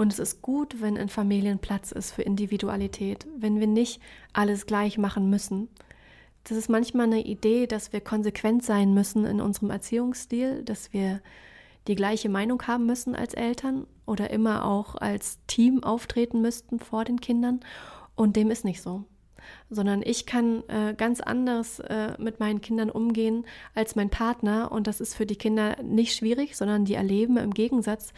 Und es ist gut, wenn in Familien Platz ist für Individualität, wenn wir nicht alles gleich machen müssen. Das ist manchmal eine Idee, dass wir konsequent sein müssen in unserem Erziehungsstil, dass wir die gleiche Meinung haben müssen als Eltern oder immer auch als Team auftreten müssten vor den Kindern. Und dem ist nicht so. Sondern ich kann äh, ganz anders äh, mit meinen Kindern umgehen als mein Partner. Und das ist für die Kinder nicht schwierig, sondern die erleben im Gegensatz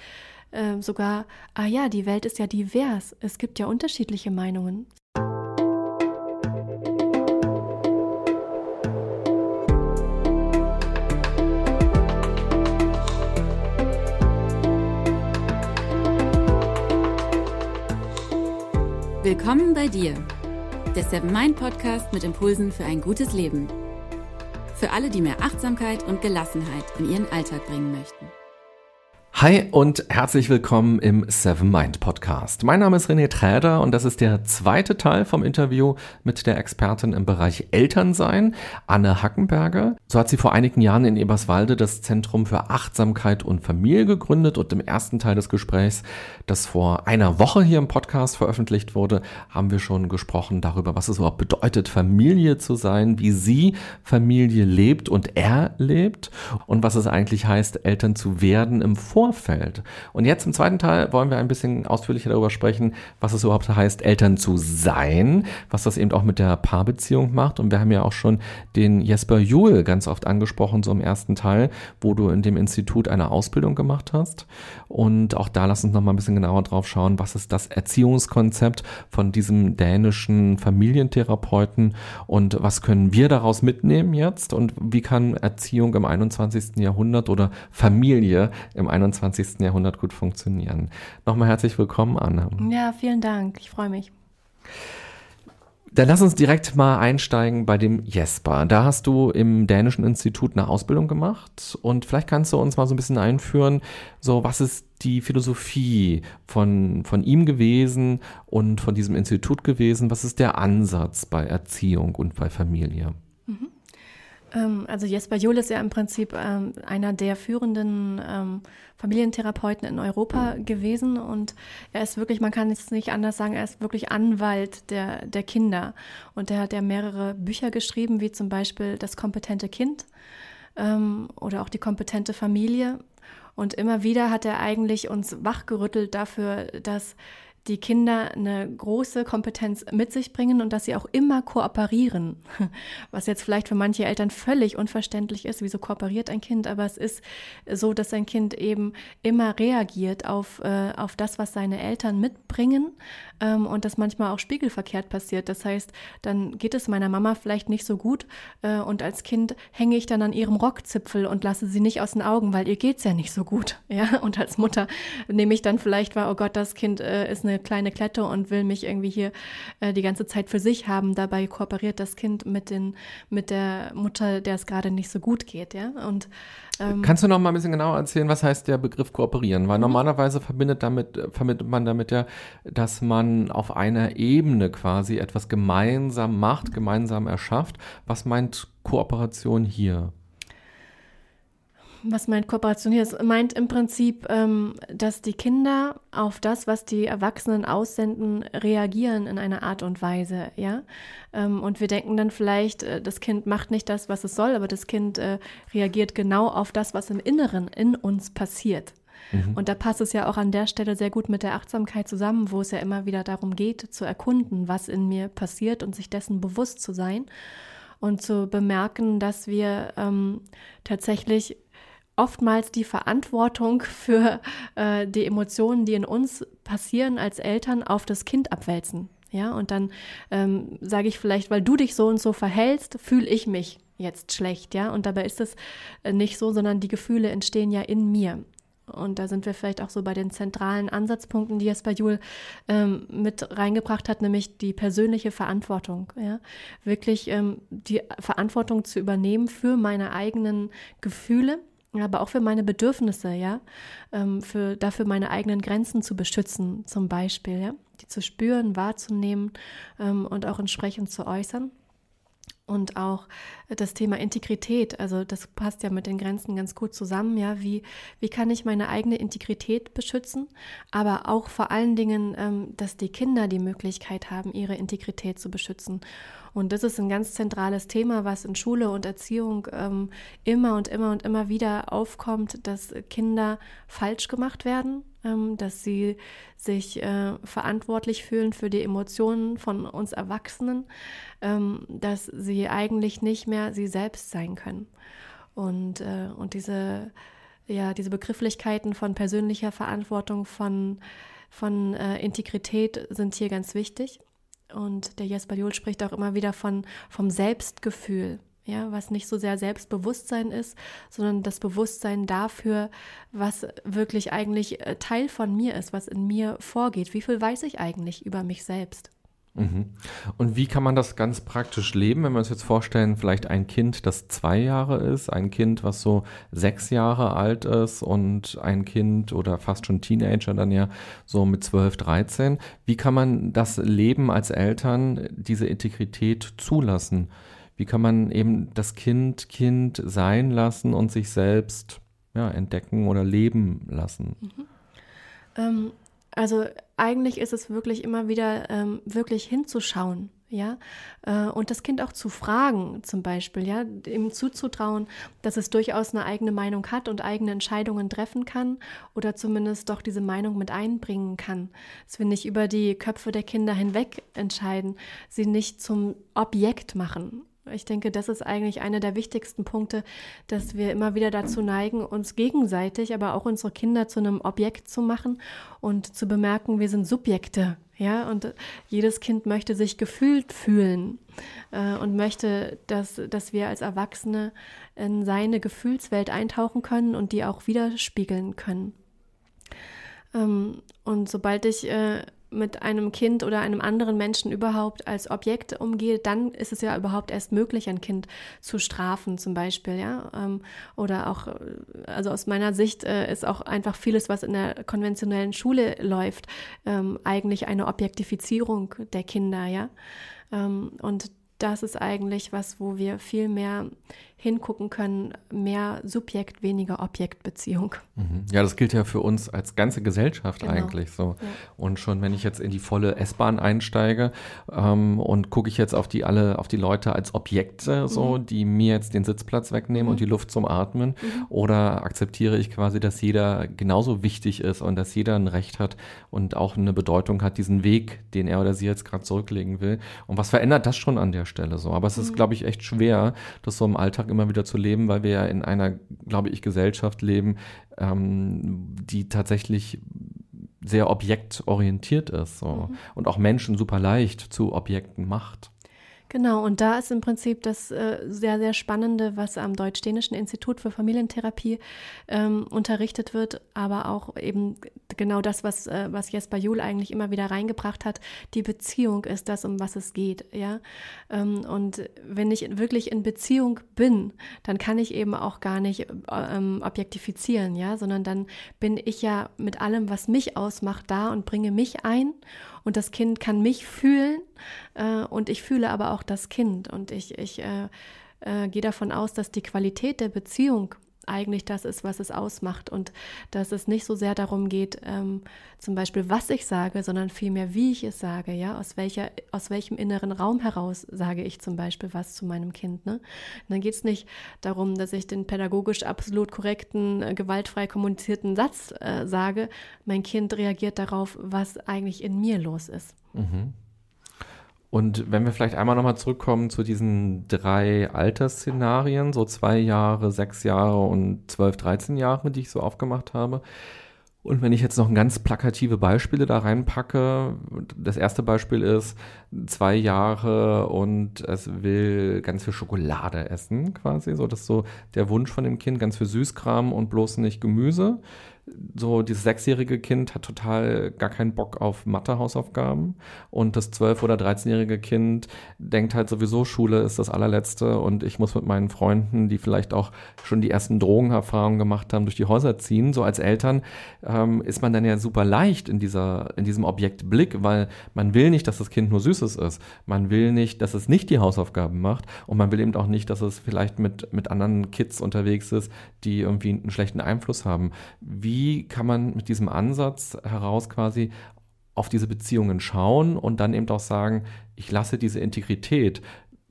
äh, sogar, ah ja, die Welt ist ja divers. Es gibt ja unterschiedliche Meinungen. Willkommen bei dir, der Seven Mind Podcast mit Impulsen für ein gutes Leben. Für alle, die mehr Achtsamkeit und Gelassenheit in ihren Alltag bringen möchten. Hi und herzlich willkommen im Seven Mind Podcast. Mein Name ist René Träder und das ist der zweite Teil vom Interview mit der Expertin im Bereich Elternsein, Anne Hackenberger. So hat sie vor einigen Jahren in Eberswalde das Zentrum für Achtsamkeit und Familie gegründet und im ersten Teil des Gesprächs, das vor einer Woche hier im Podcast veröffentlicht wurde, haben wir schon gesprochen darüber, was es überhaupt bedeutet, Familie zu sein, wie sie Familie lebt und erlebt und was es eigentlich heißt, Eltern zu werden im Vor Vorfeld. Und jetzt im zweiten Teil wollen wir ein bisschen ausführlicher darüber sprechen, was es überhaupt heißt, Eltern zu sein, was das eben auch mit der Paarbeziehung macht. Und wir haben ja auch schon den Jesper Juhl ganz oft angesprochen, so im ersten Teil, wo du in dem Institut eine Ausbildung gemacht hast. Und auch da lass uns noch mal ein bisschen genauer drauf schauen, was ist das Erziehungskonzept von diesem dänischen Familientherapeuten und was können wir daraus mitnehmen jetzt und wie kann Erziehung im 21. Jahrhundert oder Familie im 21. 21. Jahrhundert gut funktionieren. Nochmal herzlich willkommen, Anne. Ja, vielen Dank. Ich freue mich. Dann lass uns direkt mal einsteigen bei dem Jesper. Da hast du im Dänischen Institut eine Ausbildung gemacht und vielleicht kannst du uns mal so ein bisschen einführen, so was ist die Philosophie von, von ihm gewesen und von diesem Institut gewesen? Was ist der Ansatz bei Erziehung und bei Familie? Ähm, also Jesper Juhl ist ja im Prinzip ähm, einer der führenden ähm, Familientherapeuten in Europa gewesen und er ist wirklich, man kann es nicht anders sagen, er ist wirklich Anwalt der, der Kinder. Und er hat ja mehrere Bücher geschrieben, wie zum Beispiel Das kompetente Kind oder auch die kompetente Familie. Und immer wieder hat er eigentlich uns wachgerüttelt dafür, dass die Kinder eine große Kompetenz mit sich bringen und dass sie auch immer kooperieren. Was jetzt vielleicht für manche Eltern völlig unverständlich ist, wieso kooperiert ein Kind, aber es ist so, dass ein Kind eben immer reagiert auf, äh, auf das, was seine Eltern mitbringen ähm, und das manchmal auch spiegelverkehrt passiert. Das heißt, dann geht es meiner Mama vielleicht nicht so gut äh, und als Kind hänge ich dann an ihrem Rockzipfel und lasse sie nicht aus den Augen, weil ihr geht's ja nicht so gut. Ja? Und als Mutter nehme ich dann vielleicht wahr, oh Gott, das Kind äh, ist eine kleine Klette und will mich irgendwie hier äh, die ganze Zeit für sich haben. Dabei kooperiert das Kind mit, den, mit der Mutter, der es gerade nicht so gut geht. Ja? Und ähm, Kannst du noch mal ein bisschen genauer erzählen, was heißt der Begriff kooperieren? Weil mhm. normalerweise verbindet damit, verbindet man damit ja, dass man auf einer Ebene quasi etwas gemeinsam macht, gemeinsam erschafft. Was meint Kooperation hier? Was meint Kooperation hier? Es meint im Prinzip, ähm, dass die Kinder auf das, was die Erwachsenen aussenden, reagieren in einer Art und Weise, ja. Ähm, und wir denken dann vielleicht, äh, das Kind macht nicht das, was es soll, aber das Kind äh, reagiert genau auf das, was im Inneren in uns passiert. Mhm. Und da passt es ja auch an der Stelle sehr gut mit der Achtsamkeit zusammen, wo es ja immer wieder darum geht, zu erkunden, was in mir passiert und sich dessen bewusst zu sein und zu bemerken, dass wir ähm, tatsächlich oftmals die Verantwortung für äh, die Emotionen, die in uns passieren als Eltern, auf das Kind abwälzen. Ja, und dann ähm, sage ich vielleicht, weil du dich so und so verhältst, fühle ich mich jetzt schlecht, ja. Und dabei ist es äh, nicht so, sondern die Gefühle entstehen ja in mir. Und da sind wir vielleicht auch so bei den zentralen Ansatzpunkten, die Jesper Juhl ähm, mit reingebracht hat, nämlich die persönliche Verantwortung. Ja? Wirklich ähm, die Verantwortung zu übernehmen für meine eigenen Gefühle aber auch für meine Bedürfnisse, ja, ähm, für dafür meine eigenen Grenzen zu beschützen, zum Beispiel, ja, die zu spüren, wahrzunehmen ähm, und auch entsprechend zu äußern. Und auch das Thema Integrität, also das passt ja mit den Grenzen ganz gut zusammen, ja, wie, wie kann ich meine eigene Integrität beschützen, aber auch vor allen Dingen, ähm, dass die Kinder die Möglichkeit haben, ihre Integrität zu beschützen. Und das ist ein ganz zentrales Thema, was in Schule und Erziehung ähm, immer und immer und immer wieder aufkommt, dass Kinder falsch gemacht werden, dass sie sich äh, verantwortlich fühlen für die Emotionen von uns Erwachsenen, ähm, dass sie eigentlich nicht mehr sie selbst sein können. Und, äh, und diese, ja, diese Begrifflichkeiten von persönlicher Verantwortung, von, von äh, Integrität sind hier ganz wichtig. Und der Jesper Juhl spricht auch immer wieder von, vom Selbstgefühl, ja, was nicht so sehr Selbstbewusstsein ist, sondern das Bewusstsein dafür, was wirklich eigentlich äh, Teil von mir ist, was in mir vorgeht. Wie viel weiß ich eigentlich über mich selbst? Mhm. Und wie kann man das ganz praktisch leben, wenn wir uns jetzt vorstellen, vielleicht ein Kind, das zwei Jahre ist, ein Kind, was so sechs Jahre alt ist und ein Kind oder fast schon Teenager dann ja so mit zwölf, dreizehn. Wie kann man das Leben als Eltern, diese Integrität zulassen? Wie kann man eben das Kind Kind sein lassen und sich selbst ja, entdecken oder leben lassen? Mhm. Ähm, also eigentlich ist es wirklich immer wieder ähm, wirklich hinzuschauen, ja, äh, und das Kind auch zu fragen, zum Beispiel, ja, ihm zuzutrauen, dass es durchaus eine eigene Meinung hat und eigene Entscheidungen treffen kann oder zumindest doch diese Meinung mit einbringen kann. Dass wir nicht über die Köpfe der Kinder hinweg entscheiden, sie nicht zum Objekt machen, ich denke, das ist eigentlich einer der wichtigsten Punkte, dass wir immer wieder dazu neigen, uns gegenseitig, aber auch unsere Kinder zu einem Objekt zu machen und zu bemerken, wir sind Subjekte. Ja, und jedes Kind möchte sich gefühlt fühlen äh, und möchte, dass, dass wir als Erwachsene in seine Gefühlswelt eintauchen können und die auch widerspiegeln können. Ähm, und sobald ich äh, mit einem Kind oder einem anderen Menschen überhaupt als Objekt umgehe, dann ist es ja überhaupt erst möglich, ein Kind zu strafen, zum Beispiel, ja. Ähm, oder auch, äh, also aus meiner Sicht äh, ist auch einfach vieles, was in der konventionellen Schule läuft, ähm, eigentlich eine Objektifizierung der Kinder, ja. Ähm, und das ist eigentlich was, wo wir viel mehr hingucken können, mehr Subjekt, weniger Objektbeziehung. Mhm. Ja, das gilt ja für uns als ganze Gesellschaft genau. eigentlich so. Ja. Und schon wenn ich jetzt in die volle S-Bahn einsteige ähm, und gucke ich jetzt auf die alle, auf die Leute als Objekte, so, mhm. die mir jetzt den Sitzplatz wegnehmen mhm. und die Luft zum Atmen, mhm. oder akzeptiere ich quasi, dass jeder genauso wichtig ist und dass jeder ein Recht hat und auch eine Bedeutung hat, diesen Weg, den er oder sie jetzt gerade zurücklegen will. Und was verändert das schon an der Stelle so? Aber es ist, mhm. glaube ich, echt schwer, das so im Alltag immer wieder zu leben, weil wir ja in einer, glaube ich, Gesellschaft leben, ähm, die tatsächlich sehr objektorientiert ist so. mhm. und auch Menschen super leicht zu Objekten macht. Genau, und da ist im Prinzip das äh, sehr, sehr Spannende, was am Deutsch-Dänischen Institut für Familientherapie ähm, unterrichtet wird, aber auch eben genau das, was, äh, was Jesper Juhl eigentlich immer wieder reingebracht hat. Die Beziehung ist das, um was es geht, ja. Ähm, und wenn ich wirklich in Beziehung bin, dann kann ich eben auch gar nicht ähm, objektifizieren, ja, sondern dann bin ich ja mit allem, was mich ausmacht, da und bringe mich ein und das Kind kann mich fühlen äh, und ich fühle aber auch das Kind. Und ich, ich äh, äh, gehe davon aus, dass die Qualität der Beziehung eigentlich das ist, was es ausmacht und dass es nicht so sehr darum geht, ähm, zum Beispiel, was ich sage, sondern vielmehr, wie ich es sage, ja, aus welcher, aus welchem inneren Raum heraus sage ich zum Beispiel was zu meinem Kind. Ne? Dann geht es nicht darum, dass ich den pädagogisch absolut korrekten, äh, gewaltfrei kommunizierten Satz äh, sage. Mein Kind reagiert darauf, was eigentlich in mir los ist. Mhm. Und wenn wir vielleicht einmal nochmal zurückkommen zu diesen drei Altersszenarien, so zwei Jahre, sechs Jahre und zwölf, dreizehn Jahre, die ich so aufgemacht habe. Und wenn ich jetzt noch ganz plakative Beispiele da reinpacke, das erste Beispiel ist zwei Jahre und es will ganz viel Schokolade essen, quasi, so das ist so der Wunsch von dem Kind, ganz viel Süßkram und bloß nicht Gemüse so dieses sechsjährige Kind hat total gar keinen Bock auf Mathe-Hausaufgaben und das zwölf- oder dreizehnjährige Kind denkt halt sowieso, Schule ist das allerletzte und ich muss mit meinen Freunden, die vielleicht auch schon die ersten Drogenerfahrungen gemacht haben, durch die Häuser ziehen. So als Eltern ähm, ist man dann ja super leicht in dieser, in diesem Objektblick, weil man will nicht, dass das Kind nur Süßes ist. Man will nicht, dass es nicht die Hausaufgaben macht und man will eben auch nicht, dass es vielleicht mit, mit anderen Kids unterwegs ist, die irgendwie einen schlechten Einfluss haben. Wie kann man mit diesem Ansatz heraus quasi auf diese Beziehungen schauen und dann eben auch sagen, ich lasse diese Integrität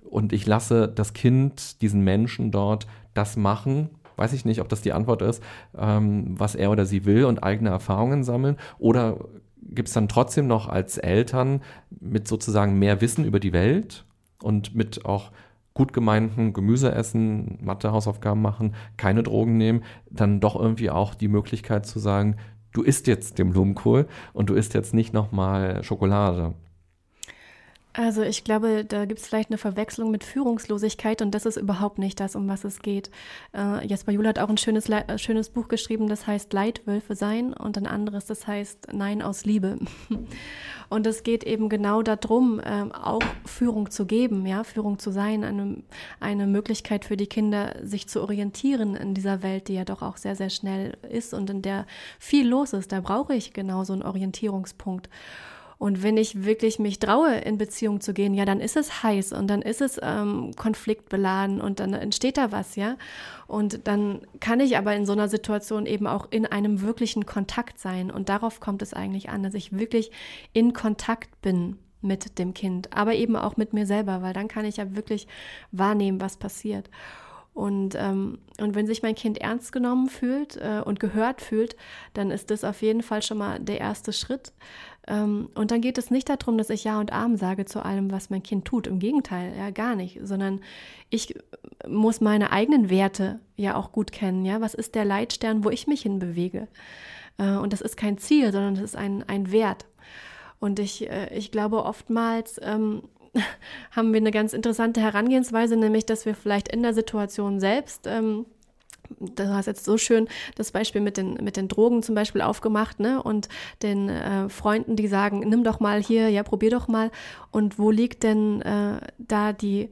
und ich lasse das Kind, diesen Menschen dort das machen, weiß ich nicht, ob das die Antwort ist, ähm, was er oder sie will und eigene Erfahrungen sammeln. Oder gibt es dann trotzdem noch als Eltern mit sozusagen mehr Wissen über die Welt und mit auch gut gemeinten Gemüse essen, Mathe, Hausaufgaben machen, keine Drogen nehmen, dann doch irgendwie auch die Möglichkeit zu sagen, du isst jetzt den Blumenkohl und du isst jetzt nicht nochmal Schokolade. Also ich glaube, da gibt es vielleicht eine Verwechslung mit Führungslosigkeit und das ist überhaupt nicht das, um was es geht. Äh, Jesper Juhl hat auch ein schönes, äh, schönes Buch geschrieben, das heißt Leitwölfe sein und ein anderes, das heißt Nein aus Liebe. Und es geht eben genau darum, äh, auch Führung zu geben, ja, Führung zu sein, eine, eine Möglichkeit für die Kinder, sich zu orientieren in dieser Welt, die ja doch auch sehr, sehr schnell ist und in der viel los ist. Da brauche ich genau so einen Orientierungspunkt. Und wenn ich wirklich mich traue, in Beziehung zu gehen, ja, dann ist es heiß und dann ist es ähm, konfliktbeladen und dann entsteht da was, ja. Und dann kann ich aber in so einer Situation eben auch in einem wirklichen Kontakt sein. Und darauf kommt es eigentlich an, dass ich wirklich in Kontakt bin mit dem Kind, aber eben auch mit mir selber, weil dann kann ich ja wirklich wahrnehmen, was passiert. Und, ähm, und wenn sich mein Kind ernst genommen fühlt äh, und gehört fühlt, dann ist das auf jeden Fall schon mal der erste Schritt. Ähm, und dann geht es nicht darum, dass ich Ja und Arm sage zu allem, was mein Kind tut. Im Gegenteil, ja, gar nicht. Sondern ich muss meine eigenen Werte ja auch gut kennen. Ja, was ist der Leitstern, wo ich mich hinbewege? Äh, und das ist kein Ziel, sondern das ist ein, ein Wert. Und ich, äh, ich glaube, oftmals ähm, haben wir eine ganz interessante Herangehensweise, nämlich dass wir vielleicht in der Situation selbst ähm, du hast jetzt so schön das Beispiel mit den, mit den Drogen zum Beispiel aufgemacht, ne? Und den äh, Freunden, die sagen, nimm doch mal hier, ja, probier doch mal. Und wo liegt denn äh, da die,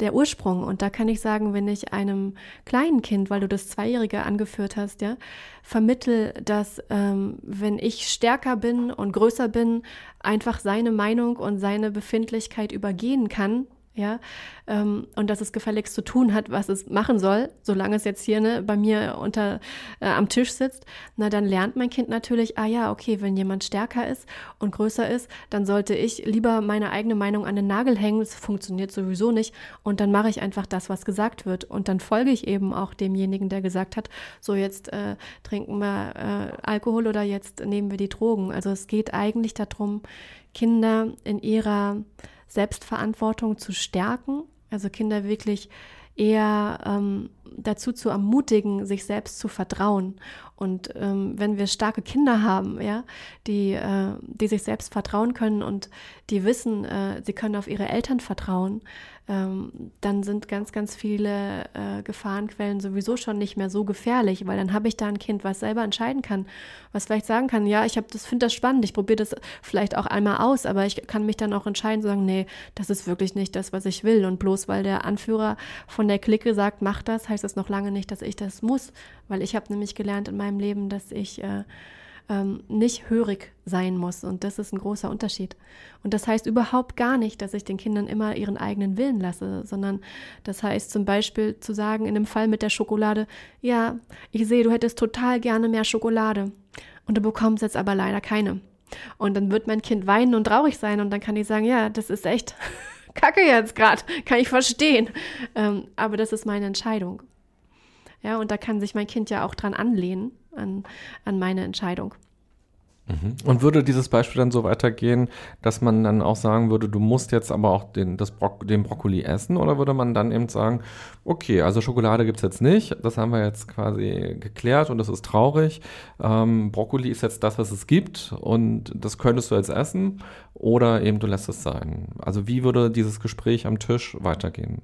der Ursprung. Und da kann ich sagen, wenn ich einem kleinen Kind, weil du das Zweijährige angeführt hast, ja, vermittel, dass ähm, wenn ich stärker bin und größer bin, einfach seine Meinung und seine Befindlichkeit übergehen kann, ja, ähm, und dass es gefälligst zu tun hat, was es machen soll, solange es jetzt hier ne, bei mir unter äh, am Tisch sitzt, na dann lernt mein Kind natürlich, ah ja, okay, wenn jemand stärker ist und größer ist, dann sollte ich lieber meine eigene Meinung an den Nagel hängen, das funktioniert sowieso nicht, und dann mache ich einfach das, was gesagt wird, und dann folge ich eben auch demjenigen, der gesagt hat, so jetzt äh, trinken wir äh, Alkohol oder jetzt nehmen wir die Drogen. Also es geht eigentlich darum, Kinder in ihrer Selbstverantwortung zu stärken, also Kinder wirklich eher ähm, dazu zu ermutigen, sich selbst zu vertrauen. Und ähm, wenn wir starke Kinder haben, ja, die, äh, die sich selbst vertrauen können und die wissen, äh, sie können auf ihre Eltern vertrauen, ähm, dann sind ganz, ganz viele äh, Gefahrenquellen sowieso schon nicht mehr so gefährlich, weil dann habe ich da ein Kind, was selber entscheiden kann, was vielleicht sagen kann, ja, ich habe das finde das spannend, ich probiere das vielleicht auch einmal aus, aber ich kann mich dann auch entscheiden, sagen, nee, das ist wirklich nicht das, was ich will. Und bloß weil der Anführer von der Clique sagt, mach das, heißt das noch lange nicht, dass ich das muss, weil ich habe nämlich gelernt in meinem Leben, dass ich äh, ähm, nicht hörig sein muss. Und das ist ein großer Unterschied. Und das heißt überhaupt gar nicht, dass ich den Kindern immer ihren eigenen Willen lasse, sondern das heißt zum Beispiel zu sagen, in dem Fall mit der Schokolade, ja, ich sehe, du hättest total gerne mehr Schokolade und du bekommst jetzt aber leider keine. Und dann wird mein Kind weinen und traurig sein und dann kann ich sagen, ja, das ist echt kacke jetzt gerade, kann ich verstehen. Ähm, aber das ist meine Entscheidung. Ja, und da kann sich mein Kind ja auch dran anlehnen an, an meine Entscheidung. Mhm. Und würde dieses Beispiel dann so weitergehen, dass man dann auch sagen würde, du musst jetzt aber auch den, das Bro den Brokkoli essen? Oder würde man dann eben sagen, okay, also Schokolade gibt es jetzt nicht, das haben wir jetzt quasi geklärt und das ist traurig. Ähm, Brokkoli ist jetzt das, was es gibt und das könntest du jetzt essen oder eben du lässt es sein. Also wie würde dieses Gespräch am Tisch weitergehen?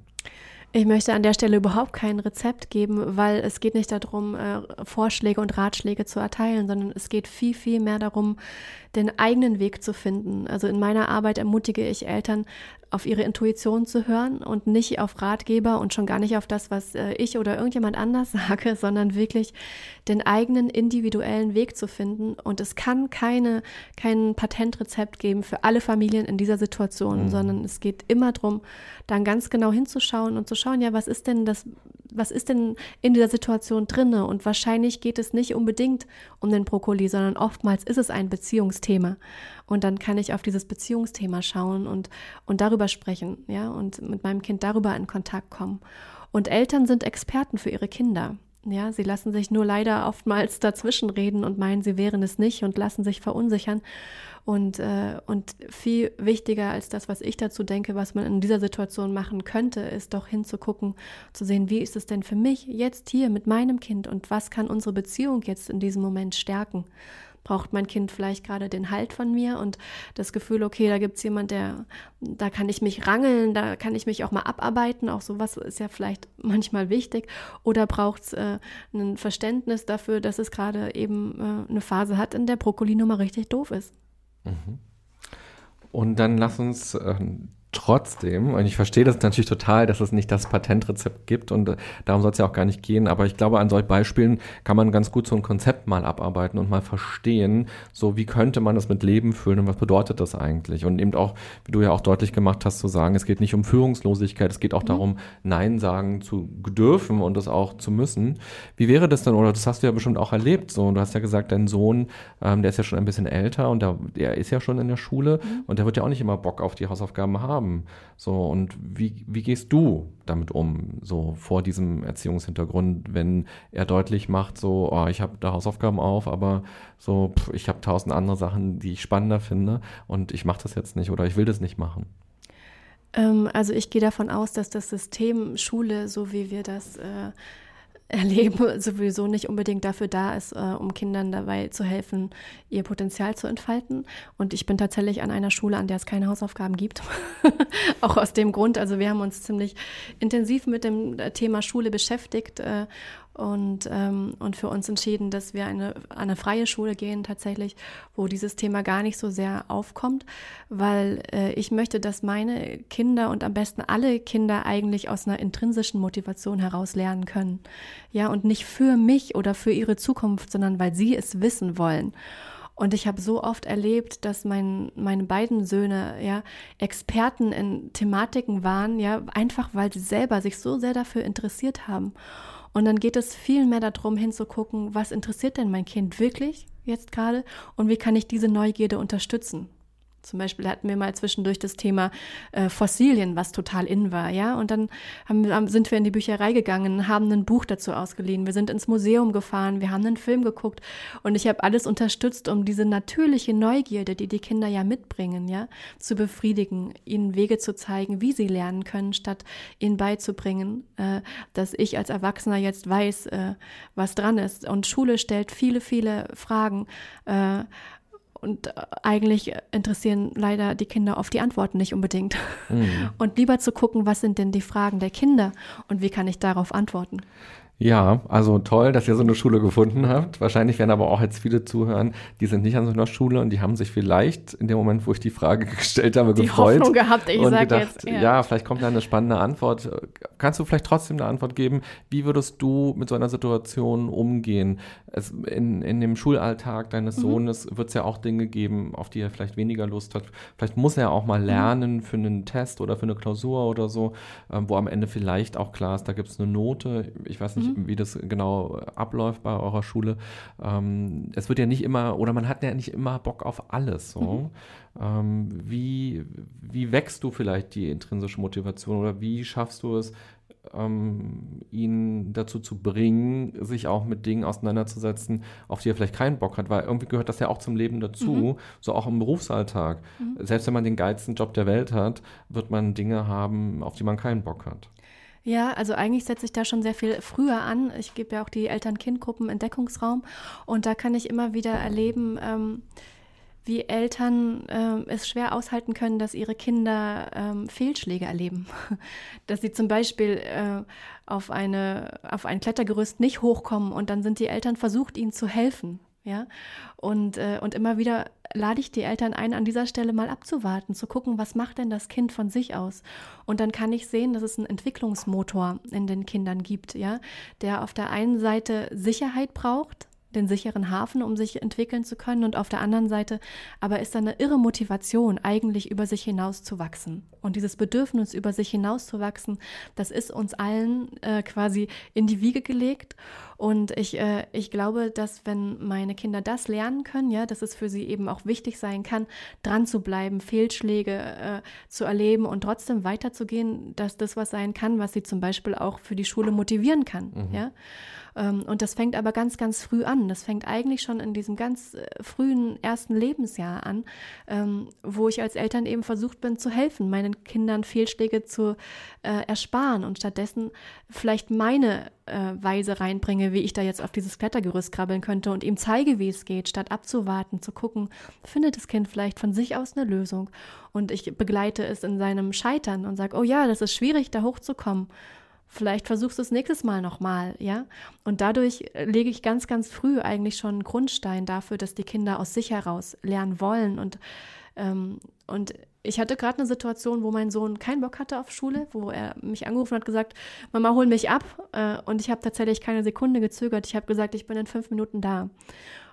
Ich möchte an der Stelle überhaupt kein Rezept geben, weil es geht nicht darum, äh, Vorschläge und Ratschläge zu erteilen, sondern es geht viel, viel mehr darum, den eigenen Weg zu finden. Also in meiner Arbeit ermutige ich Eltern, auf ihre Intuition zu hören und nicht auf Ratgeber und schon gar nicht auf das, was äh, ich oder irgendjemand anders sage, sondern wirklich den eigenen individuellen Weg zu finden. Und es kann keine, kein Patentrezept geben für alle Familien in dieser Situation, mhm. sondern es geht immer darum, dann ganz genau hinzuschauen und zu schauen, ja, was ist denn das was ist denn in dieser Situation drinne? Und wahrscheinlich geht es nicht unbedingt um den Brokkoli, sondern oftmals ist es ein Beziehungsthema. Und dann kann ich auf dieses Beziehungsthema schauen und, und darüber sprechen, ja, und mit meinem Kind darüber in Kontakt kommen. Und Eltern sind Experten für ihre Kinder. Ja, sie lassen sich nur leider oftmals dazwischenreden und meinen, sie wären es nicht und lassen sich verunsichern. Und, äh, und viel wichtiger als das, was ich dazu denke, was man in dieser Situation machen könnte, ist doch hinzugucken, zu sehen, wie ist es denn für mich jetzt hier mit meinem Kind und was kann unsere Beziehung jetzt in diesem Moment stärken? Braucht mein Kind vielleicht gerade den Halt von mir und das Gefühl, okay, da gibt es jemand, der, da kann ich mich rangeln, da kann ich mich auch mal abarbeiten, auch sowas ist ja vielleicht manchmal wichtig. Oder braucht es äh, ein Verständnis dafür, dass es gerade eben äh, eine Phase hat, in der Brokkoli nur mal richtig doof ist. Mhm. Und dann lass uns äh, trotzdem, und ich verstehe das natürlich total, dass es nicht das Patentrezept gibt und äh, darum soll es ja auch gar nicht gehen, aber ich glaube, an solchen Beispielen kann man ganz gut so ein Konzept mal abarbeiten und mal verstehen, so wie könnte man das mit Leben füllen und was bedeutet das eigentlich? Und eben auch, wie du ja auch deutlich gemacht hast, zu sagen, es geht nicht um Führungslosigkeit, es geht auch mhm. darum, Nein sagen zu dürfen und das auch zu müssen. Wie wäre das dann, oder das hast du ja bestimmt auch erlebt, so, du hast ja gesagt, dein Sohn, ähm, der ist ja schon ein bisschen älter und der, der ist ja schon in der Schule mhm. und der wird ja auch nicht immer Bock auf die Hausaufgaben haben haben. So, und wie, wie gehst du damit um, so vor diesem Erziehungshintergrund, wenn er deutlich macht, so, oh, ich habe da Hausaufgaben auf, aber so, pff, ich habe tausend andere Sachen, die ich spannender finde und ich mache das jetzt nicht oder ich will das nicht machen? Ähm, also ich gehe davon aus, dass das System Schule, so wie wir das äh, erleben, sowieso nicht unbedingt dafür da ist, äh, um Kindern dabei zu helfen, ihr Potenzial zu entfalten. Und ich bin tatsächlich an einer Schule, an der es keine Hausaufgaben gibt. Auch aus dem Grund, also wir haben uns ziemlich intensiv mit dem Thema Schule beschäftigt äh, und, ähm, und für uns entschieden, dass wir eine, eine freie Schule gehen tatsächlich, wo dieses Thema gar nicht so sehr aufkommt, weil äh, ich möchte, dass meine Kinder und am besten alle Kinder eigentlich aus einer intrinsischen Motivation heraus lernen können. Ja, und nicht für mich oder für ihre Zukunft, sondern weil sie es wissen wollen. Und ich habe so oft erlebt, dass mein, meine beiden Söhne ja Experten in Thematiken waren, ja, einfach weil sie selber sich so sehr dafür interessiert haben. Und dann geht es viel mehr darum, hinzugucken, was interessiert denn mein Kind wirklich jetzt gerade und wie kann ich diese Neugierde unterstützen. Zum Beispiel hatten wir mal zwischendurch das Thema äh, Fossilien, was total in war, ja. Und dann haben, sind wir in die Bücherei gegangen, haben ein Buch dazu ausgeliehen. Wir sind ins Museum gefahren, wir haben einen Film geguckt und ich habe alles unterstützt, um diese natürliche Neugierde, die die Kinder ja mitbringen, ja, zu befriedigen, ihnen Wege zu zeigen, wie sie lernen können, statt ihnen beizubringen, äh, dass ich als Erwachsener jetzt weiß, äh, was dran ist. Und Schule stellt viele, viele Fragen. Und äh, eigentlich interessieren leider die Kinder oft die Antworten nicht unbedingt. Mhm. Und lieber zu gucken, was sind denn die Fragen der Kinder und wie kann ich darauf antworten. Ja, also toll, dass ihr so eine Schule gefunden habt. Wahrscheinlich werden aber auch jetzt viele zuhören, die sind nicht an so einer Schule und die haben sich vielleicht in dem Moment, wo ich die Frage gestellt habe, die gefreut. Hoffnung gehabt, ich und sag gedacht, jetzt. Ja. ja, vielleicht kommt da eine spannende Antwort. Kannst du vielleicht trotzdem eine Antwort geben? Wie würdest du mit so einer Situation umgehen? Es, in, in dem Schulalltag deines mhm. Sohnes wird es ja auch Dinge geben, auf die er vielleicht weniger Lust hat. Vielleicht muss er auch mal mhm. lernen für einen Test oder für eine Klausur oder so, ähm, wo am Ende vielleicht auch klar ist, da gibt es eine Note. Ich weiß nicht, nicht, mhm. wie das genau abläuft bei eurer Schule. Ähm, es wird ja nicht immer, oder man hat ja nicht immer Bock auf alles. So. Mhm. Ähm, wie, wie wächst du vielleicht die intrinsische Motivation oder wie schaffst du es, ähm, ihn dazu zu bringen, sich auch mit Dingen auseinanderzusetzen, auf die er vielleicht keinen Bock hat, weil irgendwie gehört das ja auch zum Leben dazu, mhm. so auch im Berufsalltag. Mhm. Selbst wenn man den geilsten Job der Welt hat, wird man Dinge haben, auf die man keinen Bock hat. Ja, also eigentlich setze ich da schon sehr viel früher an. Ich gebe ja auch die Eltern-Kind-Gruppen Entdeckungsraum und da kann ich immer wieder erleben, ähm, wie Eltern äh, es schwer aushalten können, dass ihre Kinder ähm, Fehlschläge erleben. dass sie zum Beispiel äh, auf, eine, auf ein Klettergerüst nicht hochkommen und dann sind die Eltern versucht, ihnen zu helfen. Ja, und, äh, und immer wieder lade ich die Eltern ein, an dieser Stelle mal abzuwarten, zu gucken, was macht denn das Kind von sich aus? Und dann kann ich sehen, dass es einen Entwicklungsmotor in den Kindern gibt, ja, der auf der einen Seite Sicherheit braucht, den sicheren Hafen, um sich entwickeln zu können. Und auf der anderen Seite aber ist da eine irre Motivation, eigentlich über sich hinaus zu wachsen. Und dieses Bedürfnis, über sich hinaus zu wachsen, das ist uns allen äh, quasi in die Wiege gelegt. Und ich, äh, ich glaube, dass wenn meine Kinder das lernen können, ja, dass es für sie eben auch wichtig sein kann, dran zu bleiben, Fehlschläge äh, zu erleben und trotzdem weiterzugehen, dass das was sein kann, was sie zum Beispiel auch für die Schule motivieren kann. Mhm. Ja. Ähm, und das fängt aber ganz, ganz früh an. Das fängt eigentlich schon in diesem ganz äh, frühen ersten Lebensjahr an, ähm, wo ich als Eltern eben versucht bin zu helfen, meinen Kindern Fehlschläge zu äh, ersparen und stattdessen vielleicht meine Weise reinbringe, wie ich da jetzt auf dieses Klettergerüst krabbeln könnte und ihm zeige, wie es geht, statt abzuwarten, zu gucken, findet das Kind vielleicht von sich aus eine Lösung. Und ich begleite es in seinem Scheitern und sage, oh ja, das ist schwierig, da hochzukommen. Vielleicht versuchst du es nächstes Mal nochmal, ja? Und dadurch lege ich ganz, ganz früh eigentlich schon einen Grundstein dafür, dass die Kinder aus sich heraus lernen wollen. Und, ähm, und ich hatte gerade eine Situation, wo mein Sohn keinen Bock hatte auf Schule, wo er mich angerufen hat, gesagt, Mama, hol mich ab. Äh, und ich habe tatsächlich keine Sekunde gezögert. Ich habe gesagt, ich bin in fünf Minuten da.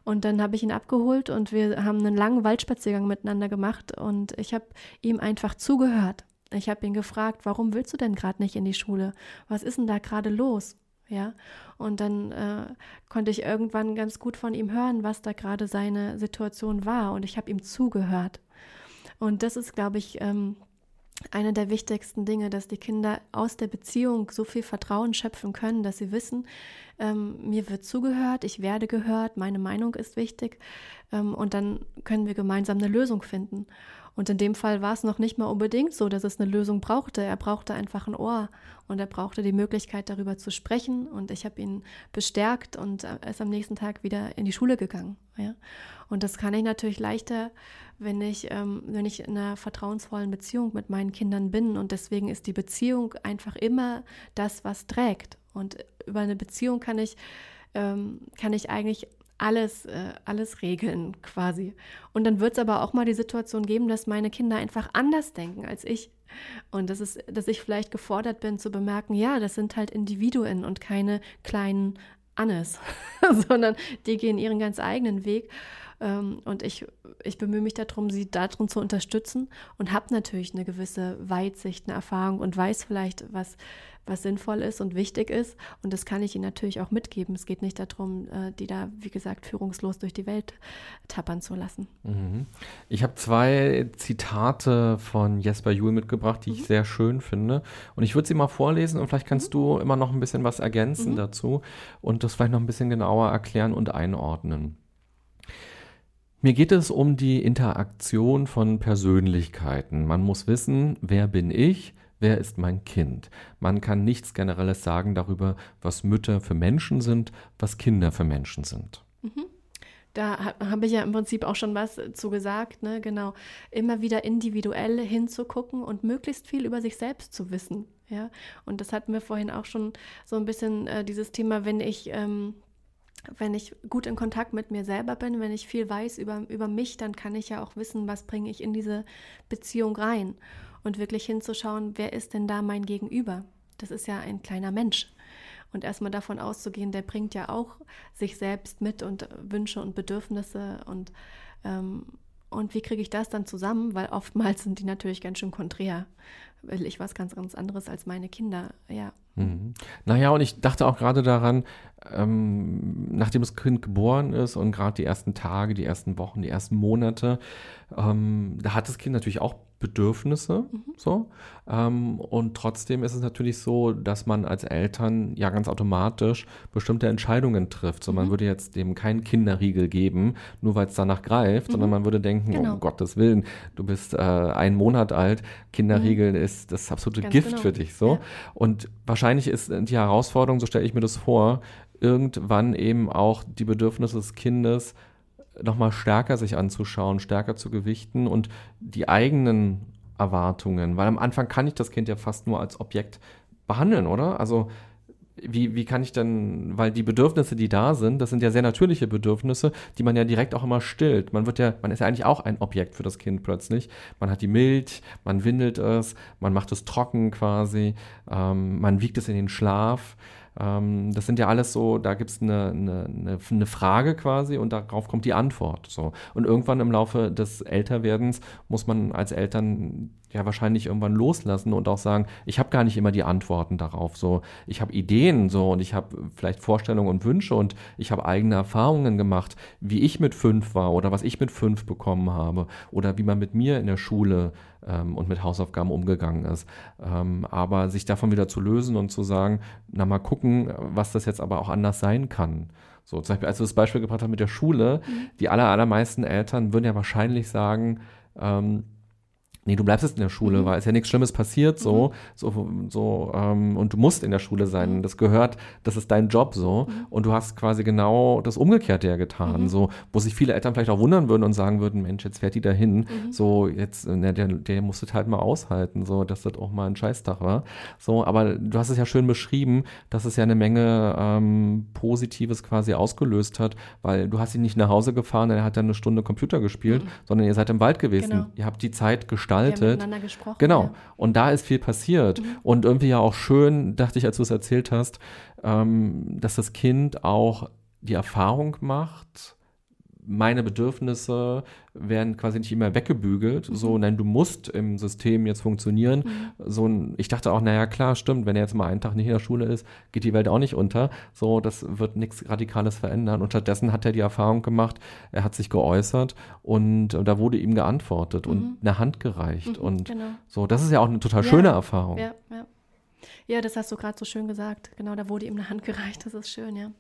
Und dann habe ich ihn abgeholt und wir haben einen langen Waldspaziergang miteinander gemacht und ich habe ihm einfach zugehört. Ich habe ihn gefragt, warum willst du denn gerade nicht in die Schule? Was ist denn da gerade los? Ja, und dann äh, konnte ich irgendwann ganz gut von ihm hören, was da gerade seine Situation war. Und ich habe ihm zugehört. Und das ist, glaube ich, ähm, eine der wichtigsten Dinge, dass die Kinder aus der Beziehung so viel Vertrauen schöpfen können, dass sie wissen, ähm, mir wird zugehört, ich werde gehört, meine Meinung ist wichtig ähm, und dann können wir gemeinsam eine Lösung finden. Und in dem Fall war es noch nicht mal unbedingt so, dass es eine Lösung brauchte. Er brauchte einfach ein Ohr und er brauchte die Möglichkeit, darüber zu sprechen. Und ich habe ihn bestärkt und er ist am nächsten Tag wieder in die Schule gegangen. Ja? Und das kann ich natürlich leichter, wenn ich, ähm, wenn ich in einer vertrauensvollen Beziehung mit meinen Kindern bin. Und deswegen ist die Beziehung einfach immer das, was trägt. Und über eine Beziehung kann ich, ähm, kann ich eigentlich alles, äh, alles regeln quasi. Und dann wird es aber auch mal die Situation geben, dass meine Kinder einfach anders denken als ich. Und das ist, dass ich vielleicht gefordert bin zu bemerken, ja, das sind halt Individuen und keine kleinen Annes, sondern die gehen ihren ganz eigenen Weg. Ähm, und ich, ich bemühe mich darum, sie darin zu unterstützen und habe natürlich eine gewisse Weitsicht, eine Erfahrung und weiß vielleicht, was, was sinnvoll ist und wichtig ist. Und das kann ich ihnen natürlich auch mitgeben. Es geht nicht darum, äh, die da, wie gesagt, führungslos durch die Welt tappern zu lassen. Mhm. Ich habe zwei Zitate von Jesper Juhl mitgebracht, die mhm. ich sehr schön finde. Und ich würde sie mal vorlesen und vielleicht kannst mhm. du immer noch ein bisschen was ergänzen mhm. dazu und das vielleicht noch ein bisschen genauer erklären und einordnen. Mir geht es um die Interaktion von Persönlichkeiten. Man muss wissen, wer bin ich, wer ist mein Kind. Man kann nichts Generelles sagen darüber, was Mütter für Menschen sind, was Kinder für Menschen sind. Mhm. Da habe ich ja im Prinzip auch schon was zu gesagt, ne? Genau. Immer wieder individuell hinzugucken und möglichst viel über sich selbst zu wissen. Ja. Und das hatten wir vorhin auch schon so ein bisschen äh, dieses Thema, wenn ich ähm, wenn ich gut in Kontakt mit mir selber bin, wenn ich viel weiß über, über mich, dann kann ich ja auch wissen, was bringe ich in diese Beziehung rein. Und wirklich hinzuschauen, wer ist denn da mein Gegenüber? Das ist ja ein kleiner Mensch. Und erstmal davon auszugehen, der bringt ja auch sich selbst mit und Wünsche und Bedürfnisse und, ähm, und wie kriege ich das dann zusammen? Weil oftmals sind die natürlich ganz schön konträr. Will ich was ganz, ganz anderes als meine Kinder, ja. Mhm. Naja, und ich dachte auch gerade daran, ähm, nachdem das Kind geboren ist und gerade die ersten Tage, die ersten Wochen, die ersten Monate, ähm, da hat das Kind natürlich auch Bedürfnisse, mhm. so. Ähm, und trotzdem ist es natürlich so, dass man als Eltern ja ganz automatisch bestimmte Entscheidungen trifft. So, mhm. man würde jetzt dem keinen Kinderriegel geben, nur weil es danach greift, mhm. sondern man würde denken, genau. um Gottes Willen, du bist äh, ein Monat alt, Kinderriegel mhm. ist das absolute ganz Gift genau. für dich, so. Ja. Und wahrscheinlich ist die Herausforderung, so stelle ich mir das vor, irgendwann eben auch die Bedürfnisse des Kindes nochmal stärker sich anzuschauen, stärker zu gewichten und die eigenen Erwartungen, weil am Anfang kann ich das Kind ja fast nur als Objekt behandeln, oder? Also wie, wie kann ich denn, weil die Bedürfnisse, die da sind, das sind ja sehr natürliche Bedürfnisse, die man ja direkt auch immer stillt. Man wird ja, man ist ja eigentlich auch ein Objekt für das Kind plötzlich. Man hat die Milch, man windelt es, man macht es trocken quasi, ähm, man wiegt es in den Schlaf. Ähm, das sind ja alles so, da gibt es eine, eine, eine, Frage quasi und darauf kommt die Antwort. So. Und irgendwann im Laufe des Älterwerdens muss man als Eltern ja wahrscheinlich irgendwann loslassen und auch sagen, ich habe gar nicht immer die Antworten darauf. So, ich habe Ideen so und ich habe vielleicht Vorstellungen und Wünsche und ich habe eigene Erfahrungen gemacht, wie ich mit fünf war oder was ich mit fünf bekommen habe oder wie man mit mir in der Schule ähm, und mit Hausaufgaben umgegangen ist. Ähm, aber sich davon wieder zu lösen und zu sagen, na mal gucken, was das jetzt aber auch anders sein kann. So, zum Beispiel, als du das Beispiel gebracht hast mit der Schule, mhm. die aller, allermeisten Eltern würden ja wahrscheinlich sagen, ähm, nee, du bleibst jetzt in der Schule, mhm. weil es ja nichts Schlimmes passiert, so, mhm. so, so, ähm, und du musst in der Schule sein. Mhm. Das gehört, das ist dein Job so. Mhm. Und du hast quasi genau das Umgekehrte ja getan. Mhm. So, wo sich viele Eltern vielleicht auch wundern würden und sagen würden, Mensch, jetzt fährt die da hin. Mhm. So, jetzt, ne, der, der musste halt mal aushalten, so, dass das auch mal ein Scheißtag war. So, aber du hast es ja schön beschrieben, dass es ja eine Menge ähm, Positives quasi ausgelöst hat, weil du hast ihn nicht nach Hause gefahren, er hat dann eine Stunde Computer gespielt, sondern ihr seid im Wald gewesen. Genau. Ihr habt die Zeit gestaltet gestaltet. Genau. Ja. Und da ist viel passiert. Mhm. Und irgendwie ja auch schön, dachte ich, als du es erzählt hast, ähm, dass das Kind auch die Erfahrung macht, meine Bedürfnisse werden quasi nicht immer weggebügelt. Mhm. So, nein, du musst im System jetzt funktionieren. Mhm. So, ich dachte auch, naja, klar, stimmt, wenn er jetzt mal einen Tag nicht in der Schule ist, geht die Welt auch nicht unter. So, das wird nichts Radikales verändern. Und stattdessen hat er die Erfahrung gemacht, er hat sich geäußert und da wurde ihm geantwortet mhm. und eine Hand gereicht. Mhm, und genau. so, das ist ja auch eine total schöne ja, Erfahrung. Ja, ja. Ja, das hast du gerade so schön gesagt. Genau, da wurde ihm eine Hand gereicht. Das ist schön, ja.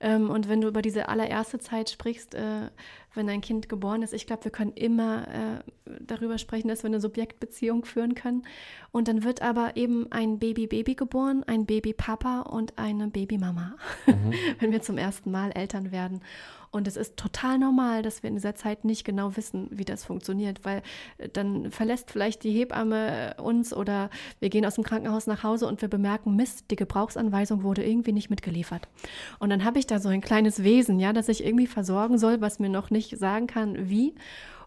Ähm, und wenn du über diese allererste Zeit sprichst, äh, wenn ein Kind geboren ist, ich glaube, wir können immer äh, darüber sprechen, dass wir eine Subjektbeziehung führen können. Und dann wird aber eben ein Baby-Baby geboren, ein Baby-Papa und eine Baby-Mama, mhm. wenn wir zum ersten Mal Eltern werden. Und es ist total normal, dass wir in dieser Zeit nicht genau wissen, wie das funktioniert, weil äh, dann verlässt vielleicht die Hebamme äh, uns oder wir gehen aus dem Krankenhaus nach Hause und wir bemerken, Mist, die Gebrauchsanweisung wurde irgendwie nicht mitgeliefert. Und dann habe ich da so ein kleines Wesen, ja, das ich irgendwie versorgen soll, was mir noch nicht sagen kann, wie.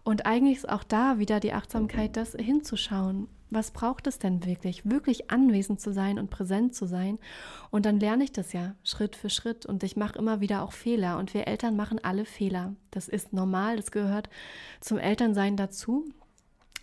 Und eigentlich ist auch da wieder die Achtsamkeit, das hinzuschauen was braucht es denn wirklich? Wirklich anwesend zu sein und präsent zu sein. Und dann lerne ich das ja Schritt für Schritt und ich mache immer wieder auch Fehler. Und wir Eltern machen alle Fehler. Das ist normal, das gehört zum Elternsein dazu.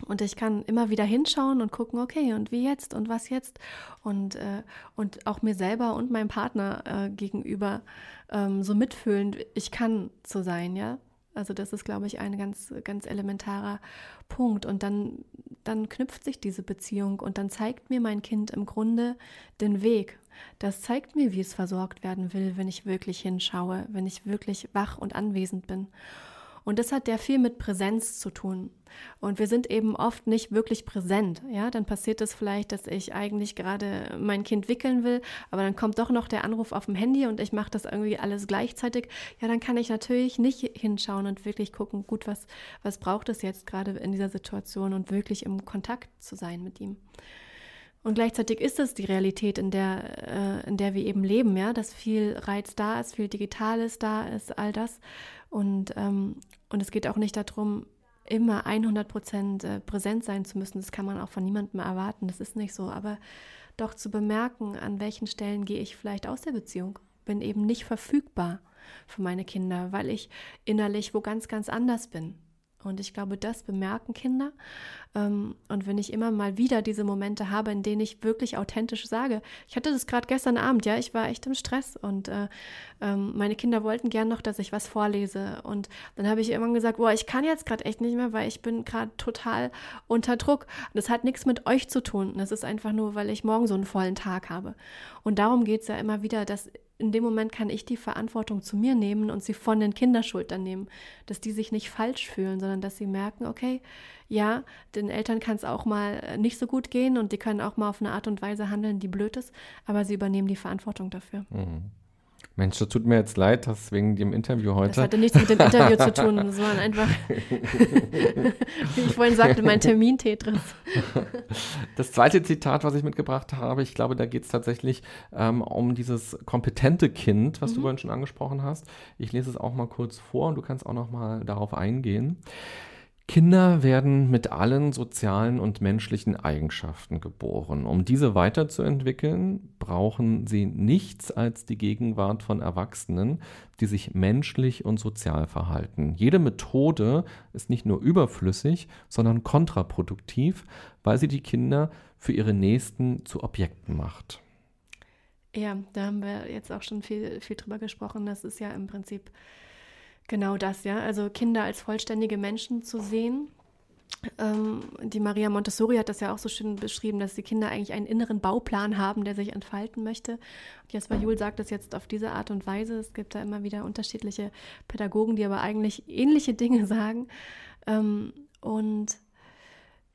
Und ich kann immer wieder hinschauen und gucken, okay, und wie jetzt und was jetzt? Und, äh, und auch mir selber und meinem Partner äh, gegenüber ähm, so mitfühlend, ich kann so sein, ja. Also das ist, glaube ich, ein ganz, ganz elementarer Punkt. Und dann, dann knüpft sich diese Beziehung und dann zeigt mir mein Kind im Grunde den Weg. Das zeigt mir, wie es versorgt werden will, wenn ich wirklich hinschaue, wenn ich wirklich wach und anwesend bin. Und das hat ja viel mit Präsenz zu tun. Und wir sind eben oft nicht wirklich präsent. Ja, dann passiert es vielleicht, dass ich eigentlich gerade mein Kind wickeln will, aber dann kommt doch noch der Anruf auf dem Handy und ich mache das irgendwie alles gleichzeitig. Ja, dann kann ich natürlich nicht hinschauen und wirklich gucken, gut, was, was braucht es jetzt gerade in dieser Situation und wirklich im Kontakt zu sein mit ihm. Und gleichzeitig ist es die Realität, in der, äh, in der wir eben leben, ja, dass viel Reiz da ist, viel Digitales da ist, all das. Und, ähm, und es geht auch nicht darum, immer 100 Prozent äh, präsent sein zu müssen. Das kann man auch von niemandem erwarten. Das ist nicht so. Aber doch zu bemerken, an welchen Stellen gehe ich vielleicht aus der Beziehung, bin eben nicht verfügbar für meine Kinder, weil ich innerlich wo ganz, ganz anders bin. Und ich glaube, das bemerken Kinder. Ähm, und wenn ich immer mal wieder diese Momente habe, in denen ich wirklich authentisch sage, ich hatte das gerade gestern Abend, ja, ich war echt im Stress und äh, ähm, meine Kinder wollten gern noch, dass ich was vorlese. Und dann habe ich irgendwann gesagt, boah, ich kann jetzt gerade echt nicht mehr, weil ich bin gerade total unter Druck. Das hat nichts mit euch zu tun. Das ist einfach nur, weil ich morgen so einen vollen Tag habe. Und darum geht es ja immer wieder, dass in dem Moment kann ich die Verantwortung zu mir nehmen und sie von den Kinderschultern nehmen, dass die sich nicht falsch fühlen, sondern dass sie merken, okay, ja, den Eltern kann es auch mal äh, nicht so gut gehen und die können auch mal auf eine Art und Weise handeln, die blöd ist, aber sie übernehmen die Verantwortung dafür. Mhm. Mensch, das tut mir jetzt leid, dass wegen dem Interview heute. Das hatte nichts mit dem Interview zu tun. Das war einfach, wie ich vorhin sagte, mein Termin-Tetris. Das zweite Zitat, was ich mitgebracht habe, ich glaube, da geht es tatsächlich ähm, um dieses kompetente Kind, was mhm. du vorhin schon angesprochen hast. Ich lese es auch mal kurz vor und du kannst auch noch mal darauf eingehen. Kinder werden mit allen sozialen und menschlichen Eigenschaften geboren. Um diese weiterzuentwickeln, brauchen sie nichts als die Gegenwart von Erwachsenen, die sich menschlich und sozial verhalten. Jede Methode ist nicht nur überflüssig, sondern kontraproduktiv, weil sie die Kinder für ihre Nächsten zu Objekten macht. Ja, da haben wir jetzt auch schon viel, viel drüber gesprochen. Das ist ja im Prinzip Genau das, ja. Also Kinder als vollständige Menschen zu sehen. Ähm, die Maria Montessori hat das ja auch so schön beschrieben, dass die Kinder eigentlich einen inneren Bauplan haben, der sich entfalten möchte. Und Jasper Juhl sagt das jetzt auf diese Art und Weise. Es gibt da immer wieder unterschiedliche Pädagogen, die aber eigentlich ähnliche Dinge sagen. Ähm, und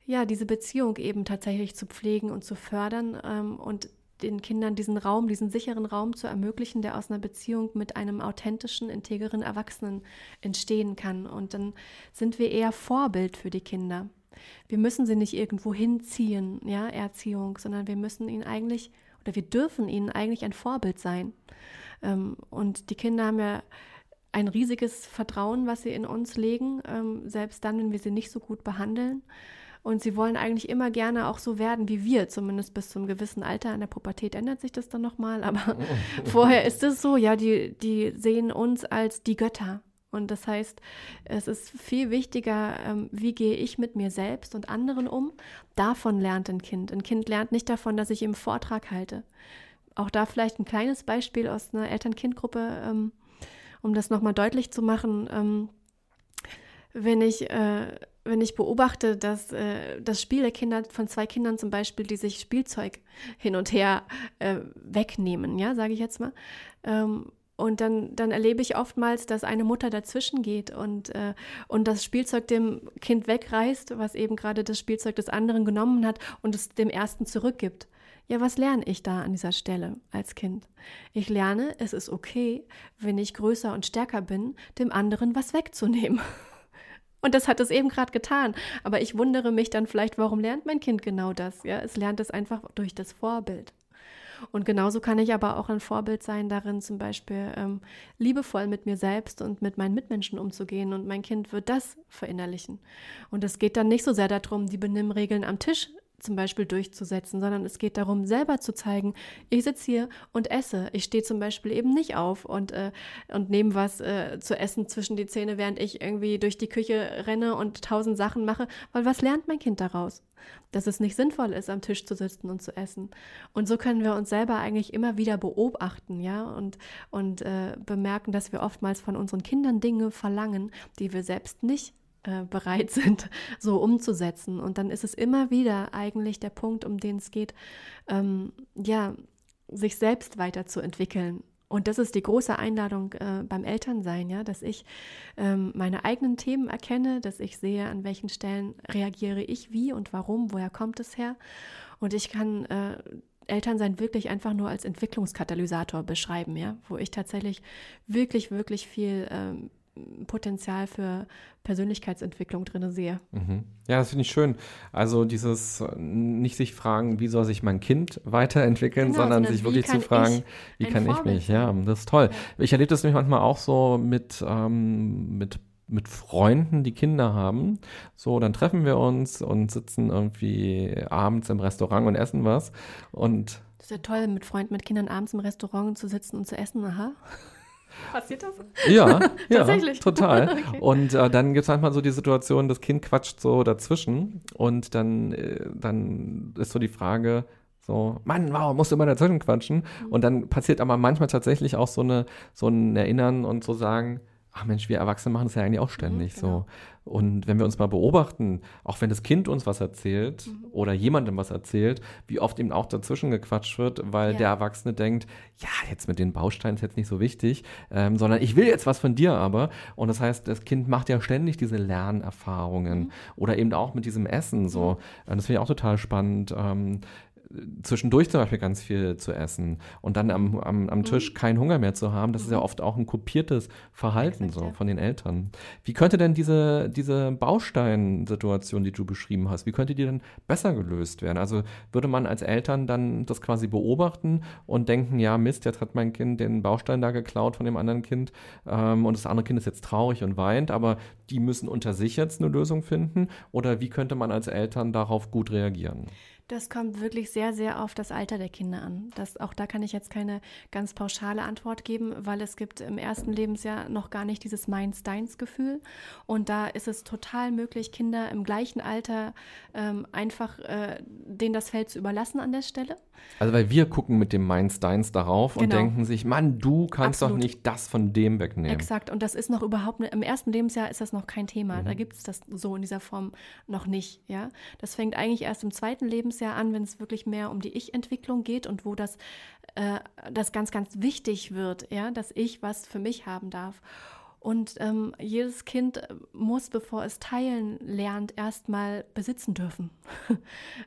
ja, diese Beziehung eben tatsächlich zu pflegen und zu fördern ähm, und den Kindern diesen Raum, diesen sicheren Raum zu ermöglichen, der aus einer Beziehung mit einem authentischen, integeren Erwachsenen entstehen kann. Und dann sind wir eher Vorbild für die Kinder. Wir müssen sie nicht irgendwo hinziehen, ja, Erziehung, sondern wir müssen ihnen eigentlich oder wir dürfen ihnen eigentlich ein Vorbild sein. Ähm, und die Kinder haben ja ein riesiges Vertrauen, was sie in uns legen, ähm, selbst dann, wenn wir sie nicht so gut behandeln. Und sie wollen eigentlich immer gerne auch so werden wie wir, zumindest bis zum gewissen Alter. In der Pubertät ändert sich das dann nochmal, aber vorher ist es so, ja, die, die sehen uns als die Götter. Und das heißt, es ist viel wichtiger, ähm, wie gehe ich mit mir selbst und anderen um. Davon lernt ein Kind. Ein Kind lernt nicht davon, dass ich ihm Vortrag halte. Auch da vielleicht ein kleines Beispiel aus einer Eltern-Kind-Gruppe, ähm, um das nochmal deutlich zu machen. Wenn ich äh, wenn ich beobachte, dass äh, das Spiel der Kinder von zwei Kindern zum Beispiel, die sich Spielzeug hin und her äh, wegnehmen, ja, sage ich jetzt mal. Ähm, und dann, dann erlebe ich oftmals, dass eine Mutter dazwischen geht und, äh, und das Spielzeug dem Kind wegreißt, was eben gerade das Spielzeug des anderen genommen hat und es dem ersten zurückgibt. Ja, was lerne ich da an dieser Stelle als Kind? Ich lerne, es ist okay, wenn ich größer und stärker bin, dem anderen was wegzunehmen. Und das hat es eben gerade getan. Aber ich wundere mich dann vielleicht, warum lernt mein Kind genau das? Ja, es lernt es einfach durch das Vorbild. Und genauso kann ich aber auch ein Vorbild sein darin, zum Beispiel ähm, liebevoll mit mir selbst und mit meinen Mitmenschen umzugehen. Und mein Kind wird das verinnerlichen. Und es geht dann nicht so sehr darum, die Benimmregeln am Tisch zum Beispiel durchzusetzen, sondern es geht darum, selber zu zeigen, ich sitze hier und esse. Ich stehe zum Beispiel eben nicht auf und, äh, und nehme was äh, zu essen zwischen die Zähne, während ich irgendwie durch die Küche renne und tausend Sachen mache, weil was lernt mein Kind daraus? Dass es nicht sinnvoll ist, am Tisch zu sitzen und zu essen. Und so können wir uns selber eigentlich immer wieder beobachten, ja, und, und äh, bemerken, dass wir oftmals von unseren Kindern Dinge verlangen, die wir selbst nicht äh, bereit sind, so umzusetzen. Und dann ist es immer wieder eigentlich der Punkt, um den es geht, ähm, ja, sich selbst weiterzuentwickeln. Und das ist die große Einladung äh, beim Elternsein, ja, dass ich ähm, meine eigenen Themen erkenne, dass ich sehe, an welchen Stellen reagiere ich wie und warum, woher kommt es her. Und ich kann äh, Elternsein wirklich einfach nur als Entwicklungskatalysator beschreiben, ja, wo ich tatsächlich wirklich, wirklich viel ähm, Potenzial für Persönlichkeitsentwicklung drin sehe. Mhm. Ja, das finde ich schön. Also dieses äh, nicht sich fragen, wie soll sich mein Kind weiterentwickeln, genau, sondern, sondern sich wirklich zu fragen, wie kann ich mich? Ja, das ist toll. Ja. Ich erlebe das nämlich manchmal auch so mit, ähm, mit mit Freunden, die Kinder haben. So, dann treffen wir uns und sitzen irgendwie abends im Restaurant und essen was. Und das ist ja toll, mit Freunden, mit Kindern abends im Restaurant zu sitzen und zu essen. Aha. Passiert das? Ja, ja Tatsächlich. total. okay. Und äh, dann gibt es manchmal so die Situation, das Kind quatscht so dazwischen und dann, äh, dann ist so die Frage, so, Mann, wow, musst du immer dazwischen quatschen. Mhm. Und dann passiert aber manchmal tatsächlich auch so, eine, so ein Erinnern und so sagen, ach Mensch, wir Erwachsene machen das ja eigentlich auch ständig mhm, genau. so. Und wenn wir uns mal beobachten, auch wenn das Kind uns was erzählt mhm. oder jemandem was erzählt, wie oft ihm auch dazwischen gequatscht wird, weil ja. der Erwachsene denkt, ja, jetzt mit den Bausteinen ist jetzt nicht so wichtig, ähm, sondern ich will jetzt was von dir aber. Und das heißt, das Kind macht ja ständig diese Lernerfahrungen mhm. oder eben auch mit diesem Essen so. Mhm. Das finde ich auch total spannend. Ähm, zwischendurch zum Beispiel ganz viel zu essen und dann am, am, am Tisch mhm. keinen Hunger mehr zu haben, das ist ja mhm. oft auch ein kopiertes Verhalten Exakt, so ja. von den Eltern. Wie könnte denn diese, diese Bausteinsituation, die du beschrieben hast, wie könnte die denn besser gelöst werden? Also würde man als Eltern dann das quasi beobachten und denken, ja Mist, jetzt hat mein Kind den Baustein da geklaut von dem anderen Kind ähm, und das andere Kind ist jetzt traurig und weint, aber die müssen unter sich jetzt eine Lösung finden oder wie könnte man als Eltern darauf gut reagieren? Das kommt wirklich sehr, sehr auf das Alter der Kinder an. Das, auch da kann ich jetzt keine ganz pauschale Antwort geben, weil es gibt im ersten Lebensjahr noch gar nicht dieses Meins-Deins-Gefühl. Und da ist es total möglich, Kinder im gleichen Alter ähm, einfach äh, denen das Feld zu überlassen an der Stelle. Also weil wir gucken mit dem Meins-Deins darauf genau. und denken sich, Mann, du kannst Absolut. doch nicht das von dem wegnehmen. Exakt. Und das ist noch überhaupt, ne, im ersten Lebensjahr ist das noch kein Thema. Mhm. Da gibt es das so in dieser Form noch nicht. Ja, Das fängt eigentlich erst im zweiten Lebensjahr Lebensjahr an, wenn es wirklich mehr um die Ich-Entwicklung geht und wo das, äh, das ganz, ganz wichtig wird, ja, dass ich was für mich haben darf. Und ähm, jedes Kind muss, bevor es teilen lernt, erstmal besitzen dürfen.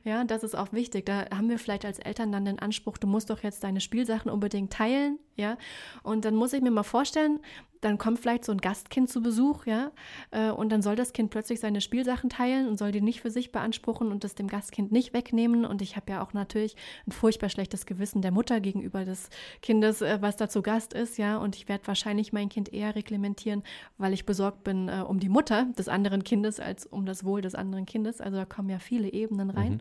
ja, das ist auch wichtig. Da haben wir vielleicht als Eltern dann den Anspruch, du musst doch jetzt deine Spielsachen unbedingt teilen, ja. Und dann muss ich mir mal vorstellen, dann kommt vielleicht so ein Gastkind zu Besuch, ja, äh, und dann soll das Kind plötzlich seine Spielsachen teilen und soll die nicht für sich beanspruchen und das dem Gastkind nicht wegnehmen. Und ich habe ja auch natürlich ein furchtbar schlechtes Gewissen der Mutter gegenüber des Kindes, äh, was da zu Gast ist, ja, und ich werde wahrscheinlich mein Kind eher reglementieren, weil ich besorgt bin äh, um die Mutter des anderen Kindes als um das Wohl des anderen Kindes. Also da kommen ja viele Ebenen rein. Mhm.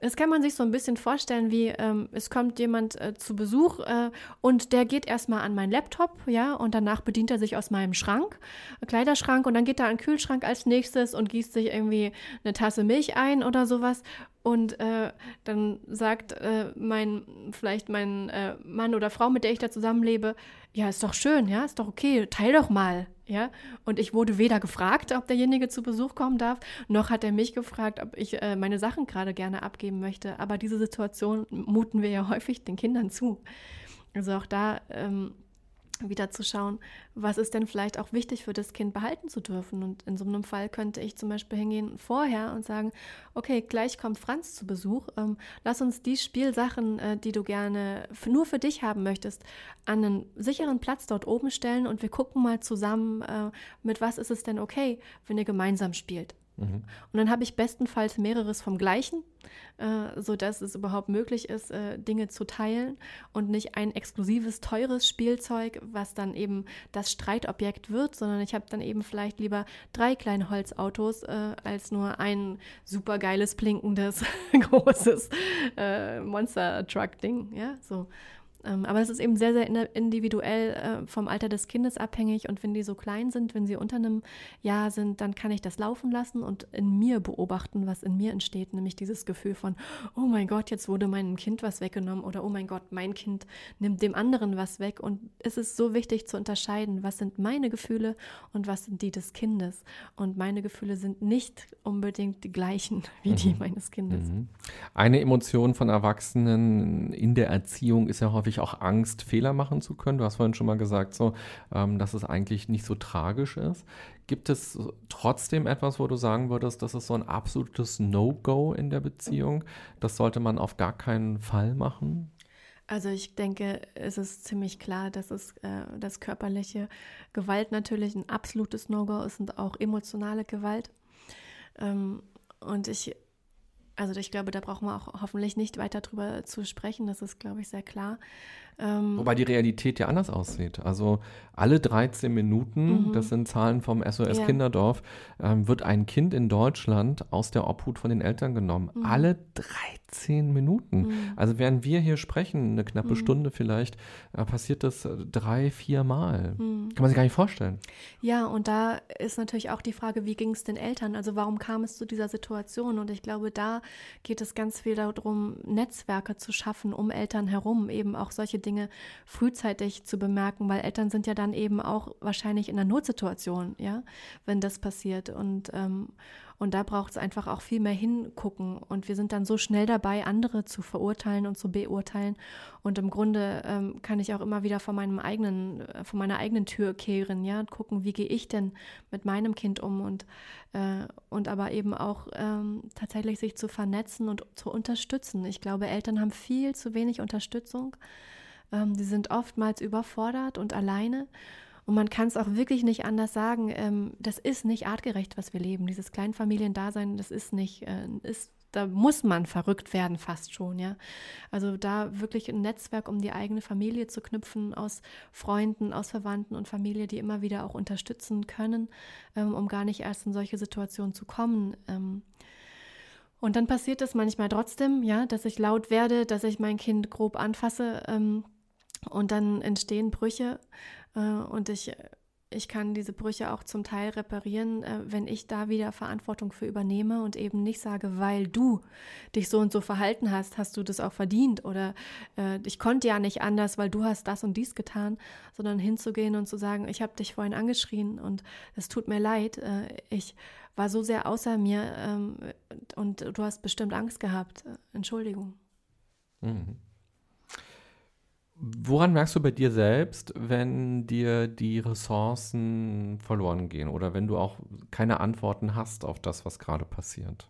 Das kann man sich so ein bisschen vorstellen, wie ähm, es kommt jemand äh, zu Besuch äh, und der geht erstmal an meinen Laptop, ja, und danach bedient er sich aus meinem Schrank, Kleiderschrank, und dann geht er an den Kühlschrank als nächstes und gießt sich irgendwie eine Tasse Milch ein oder sowas. Und äh, dann sagt äh, mein, vielleicht mein äh, Mann oder Frau, mit der ich da zusammenlebe, ja, ist doch schön, ja, ist doch okay, teil doch mal, ja. Und ich wurde weder gefragt, ob derjenige zu Besuch kommen darf, noch hat er mich gefragt, ob ich äh, meine Sachen gerade gerne abgeben möchte. Aber diese Situation muten wir ja häufig den Kindern zu. Also auch da ähm, wieder zu schauen, was ist denn vielleicht auch wichtig für das Kind behalten zu dürfen. Und in so einem Fall könnte ich zum Beispiel hingehen vorher und sagen, okay, gleich kommt Franz zu Besuch, ähm, lass uns die Spielsachen, äh, die du gerne nur für dich haben möchtest, an einen sicheren Platz dort oben stellen und wir gucken mal zusammen, äh, mit was ist es denn okay, wenn ihr gemeinsam spielt. Mhm. Und dann habe ich bestenfalls mehreres vom gleichen, äh, sodass es überhaupt möglich ist, äh, Dinge zu teilen und nicht ein exklusives, teures Spielzeug, was dann eben das Streitobjekt wird, sondern ich habe dann eben vielleicht lieber drei kleine Holzautos äh, als nur ein supergeiles, blinkendes, großes äh, Monster-Truck-Ding. Ja, so. Ähm, aber es ist eben sehr, sehr individuell äh, vom Alter des Kindes abhängig. Und wenn die so klein sind, wenn sie unter einem Jahr sind, dann kann ich das laufen lassen und in mir beobachten, was in mir entsteht. Nämlich dieses Gefühl von, oh mein Gott, jetzt wurde meinem Kind was weggenommen oder oh mein Gott, mein Kind nimmt dem anderen was weg. Und es ist so wichtig zu unterscheiden, was sind meine Gefühle und was sind die des Kindes. Und meine Gefühle sind nicht unbedingt die gleichen wie die mhm. meines Kindes. Mhm. Eine Emotion von Erwachsenen in der Erziehung ist ja häufig häufig auch Angst, Fehler machen zu können. Du hast vorhin schon mal gesagt, so, ähm, dass es eigentlich nicht so tragisch ist. Gibt es trotzdem etwas, wo du sagen würdest, das ist so ein absolutes No-Go in der Beziehung? Das sollte man auf gar keinen Fall machen? Also ich denke, es ist ziemlich klar, dass es äh, das körperliche Gewalt natürlich ein absolutes No-Go ist und auch emotionale Gewalt. Ähm, und ich also ich glaube, da brauchen wir auch hoffentlich nicht weiter drüber zu sprechen. Das ist, glaube ich, sehr klar. Ähm, Wobei die Realität ja anders aussieht. Also alle 13 Minuten, mhm. das sind Zahlen vom SOS ja. Kinderdorf, ähm, wird ein Kind in Deutschland aus der Obhut von den Eltern genommen. Mhm. Alle 13 Minuten. Mhm. Also während wir hier sprechen, eine knappe mhm. Stunde vielleicht, äh, passiert das äh, drei, vier Mal. Mhm. Kann man sich gar nicht vorstellen. Ja, und da ist natürlich auch die Frage, wie ging es den Eltern? Also warum kam es zu dieser Situation? Und ich glaube, da geht es ganz viel darum, Netzwerke zu schaffen um Eltern herum, eben auch solche Dinge Dinge frühzeitig zu bemerken, weil Eltern sind ja dann eben auch wahrscheinlich in einer Notsituation, ja, wenn das passiert. Und, ähm, Und da braucht es einfach auch viel mehr hingucken. Und wir sind dann so schnell dabei, andere zu verurteilen und zu beurteilen. Und im Grunde ähm, kann ich auch immer wieder vor meinem eigenen, äh, vor meiner eigenen Tür kehren, ja, und gucken, wie gehe ich denn mit meinem Kind um und, äh, und aber eben auch ähm, tatsächlich sich zu vernetzen und zu unterstützen. Ich glaube, Eltern haben viel zu wenig Unterstützung. Ähm, die sind oftmals überfordert und alleine. Und man kann es auch wirklich nicht anders sagen. Ähm, das ist nicht artgerecht, was wir leben. Dieses Kleinfamiliendasein, das ist nicht, äh, ist, da muss man verrückt werden, fast schon, ja. Also da wirklich ein Netzwerk, um die eigene Familie zu knüpfen, aus Freunden, aus Verwandten und Familie, die immer wieder auch unterstützen können, ähm, um gar nicht erst in solche Situationen zu kommen. Ähm, und dann passiert es manchmal trotzdem, ja, dass ich laut werde, dass ich mein Kind grob anfasse. Ähm, und dann entstehen Brüche äh, und ich, ich kann diese Brüche auch zum Teil reparieren, äh, wenn ich da wieder Verantwortung für übernehme und eben nicht sage, weil du dich so und so verhalten hast, hast du das auch verdient oder äh, ich konnte ja nicht anders, weil du hast das und dies getan, sondern hinzugehen und zu sagen, ich habe dich vorhin angeschrien und es tut mir leid, äh, ich war so sehr außer mir ähm, und du hast bestimmt Angst gehabt. Entschuldigung. Mhm. Woran merkst du bei dir selbst, wenn dir die Ressourcen verloren gehen oder wenn du auch keine Antworten hast auf das, was gerade passiert?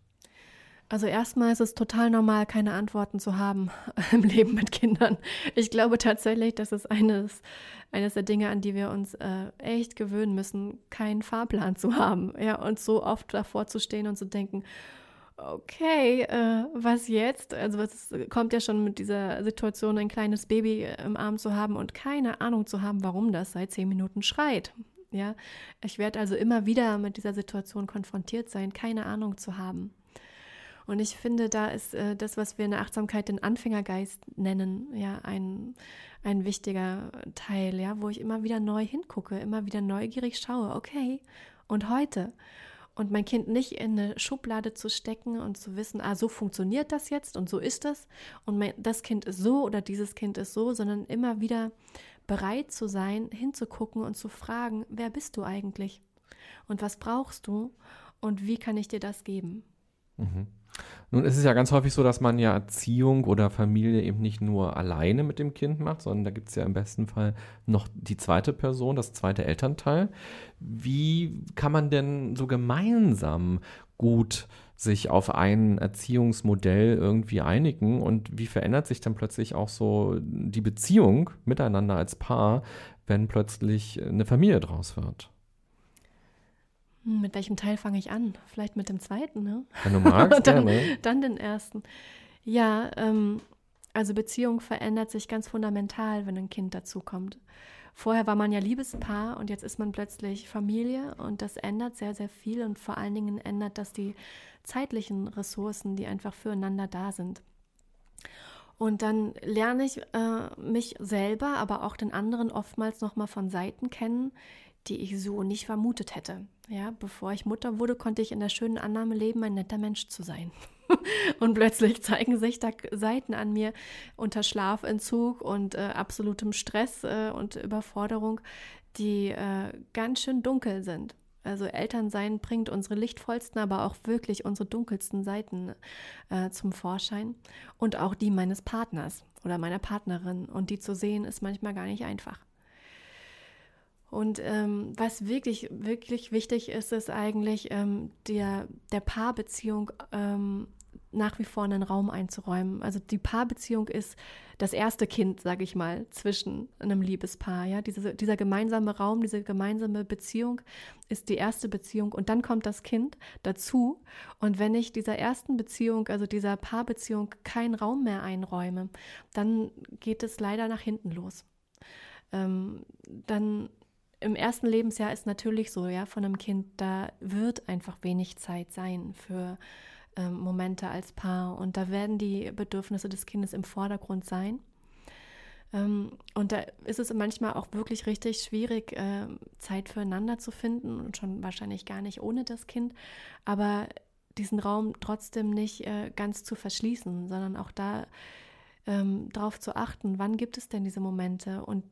Also erstmal ist es total normal, keine Antworten zu haben im Leben mit Kindern. Ich glaube tatsächlich, das ist eines, eines der Dinge, an die wir uns äh, echt gewöhnen müssen, keinen Fahrplan zu haben. Ja, und so oft davor zu stehen und zu denken, okay, äh, was jetzt? Also es kommt ja schon mit dieser Situation, ein kleines Baby im Arm zu haben und keine Ahnung zu haben, warum das seit zehn Minuten schreit. Ja, ich werde also immer wieder mit dieser Situation konfrontiert sein, keine Ahnung zu haben. Und ich finde, da ist äh, das, was wir in der Achtsamkeit den Anfängergeist nennen, ja, ein, ein wichtiger Teil, ja, wo ich immer wieder neu hingucke, immer wieder neugierig schaue, okay, und heute? Und mein Kind nicht in eine Schublade zu stecken und zu wissen, ah, so funktioniert das jetzt und so ist das und mein, das Kind ist so oder dieses Kind ist so, sondern immer wieder bereit zu sein, hinzugucken und zu fragen, wer bist du eigentlich und was brauchst du und wie kann ich dir das geben? Mhm. Nun ist es ja ganz häufig so, dass man ja Erziehung oder Familie eben nicht nur alleine mit dem Kind macht, sondern da gibt es ja im besten Fall noch die zweite Person, das zweite Elternteil. Wie kann man denn so gemeinsam gut sich auf ein Erziehungsmodell irgendwie einigen und wie verändert sich dann plötzlich auch so die Beziehung miteinander als Paar, wenn plötzlich eine Familie draus wird? Mit welchem Teil fange ich an? Vielleicht mit dem zweiten, ne? Wenn du magst, dann, gerne. dann den ersten. Ja, ähm, also Beziehung verändert sich ganz fundamental, wenn ein Kind dazukommt. Vorher war man ja Liebespaar und jetzt ist man plötzlich Familie und das ändert sehr, sehr viel und vor allen Dingen ändert das die zeitlichen Ressourcen, die einfach füreinander da sind. Und dann lerne ich äh, mich selber, aber auch den anderen oftmals nochmal von Seiten kennen, die ich so nicht vermutet hätte. Ja, bevor ich Mutter wurde, konnte ich in der schönen Annahme leben, ein netter Mensch zu sein. und plötzlich zeigen sich da Seiten an mir unter Schlafentzug und äh, absolutem Stress äh, und Überforderung, die äh, ganz schön dunkel sind. Also Elternsein bringt unsere lichtvollsten, aber auch wirklich unsere dunkelsten Seiten äh, zum Vorschein und auch die meines Partners oder meiner Partnerin. Und die zu sehen, ist manchmal gar nicht einfach. Und ähm, was wirklich, wirklich wichtig ist, ist eigentlich ähm, der, der Paarbeziehung ähm, nach wie vor einen Raum einzuräumen. Also die Paarbeziehung ist das erste Kind, sage ich mal, zwischen einem Liebespaar. Ja, Diese, dieser gemeinsame Raum, diese gemeinsame Beziehung ist die erste Beziehung und dann kommt das Kind dazu. Und wenn ich dieser ersten Beziehung, also dieser Paarbeziehung, keinen Raum mehr einräume, dann geht es leider nach hinten los. Ähm, dann im ersten Lebensjahr ist natürlich so, ja, von einem Kind, da wird einfach wenig Zeit sein für ähm, Momente als Paar. Und da werden die Bedürfnisse des Kindes im Vordergrund sein. Ähm, und da ist es manchmal auch wirklich richtig schwierig, äh, Zeit füreinander zu finden und schon wahrscheinlich gar nicht ohne das Kind, aber diesen Raum trotzdem nicht äh, ganz zu verschließen, sondern auch da ähm, darauf zu achten, wann gibt es denn diese Momente? Und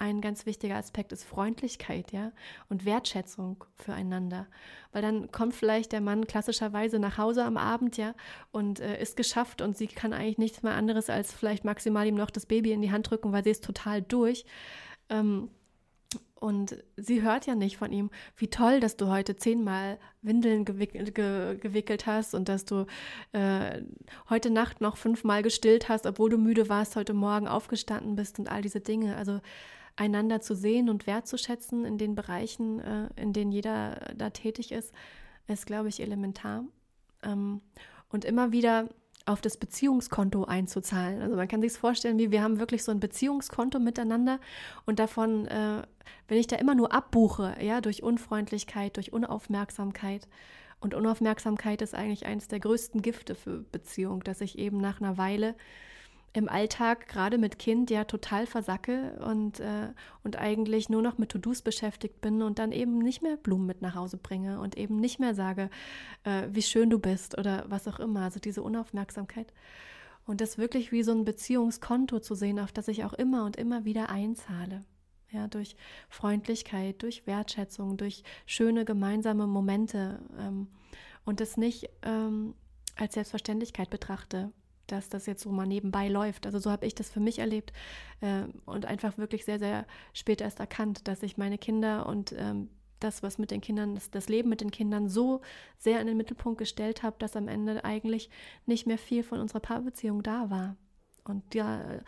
ein ganz wichtiger Aspekt ist Freundlichkeit, ja, und Wertschätzung füreinander. Weil dann kommt vielleicht der Mann klassischerweise nach Hause am Abend, ja, und äh, ist geschafft und sie kann eigentlich nichts mehr anderes als vielleicht maximal ihm noch das Baby in die Hand drücken, weil sie ist total durch. Ähm, und sie hört ja nicht von ihm, wie toll, dass du heute zehnmal Windeln gewickelt, ge, gewickelt hast und dass du äh, heute Nacht noch fünfmal gestillt hast, obwohl du müde warst, heute Morgen aufgestanden bist und all diese Dinge. Also einander zu sehen und wertzuschätzen in den Bereichen, äh, in denen jeder da tätig ist, ist, glaube ich, elementar. Ähm, und immer wieder auf das Beziehungskonto einzuzahlen. Also man kann sich vorstellen, wie wir haben wirklich so ein Beziehungskonto miteinander und davon, äh, wenn ich da immer nur abbuche, ja, durch Unfreundlichkeit, durch Unaufmerksamkeit. Und Unaufmerksamkeit ist eigentlich eines der größten Gifte für Beziehung, dass ich eben nach einer Weile im Alltag, gerade mit Kind, ja total versacke und, äh, und eigentlich nur noch mit To-Dos beschäftigt bin und dann eben nicht mehr Blumen mit nach Hause bringe und eben nicht mehr sage, äh, wie schön du bist oder was auch immer. Also diese Unaufmerksamkeit. Und das wirklich wie so ein Beziehungskonto zu sehen, auf das ich auch immer und immer wieder einzahle. Ja, durch Freundlichkeit, durch Wertschätzung, durch schöne gemeinsame Momente ähm, und das nicht ähm, als Selbstverständlichkeit betrachte dass das jetzt so mal nebenbei läuft. Also so habe ich das für mich erlebt äh, und einfach wirklich sehr, sehr spät erst erkannt, dass ich meine Kinder und ähm, das, was mit den Kindern, das, das, Leben mit den Kindern so sehr in den Mittelpunkt gestellt habe, dass am Ende eigentlich nicht mehr viel von unserer Paarbeziehung da war. Und ja,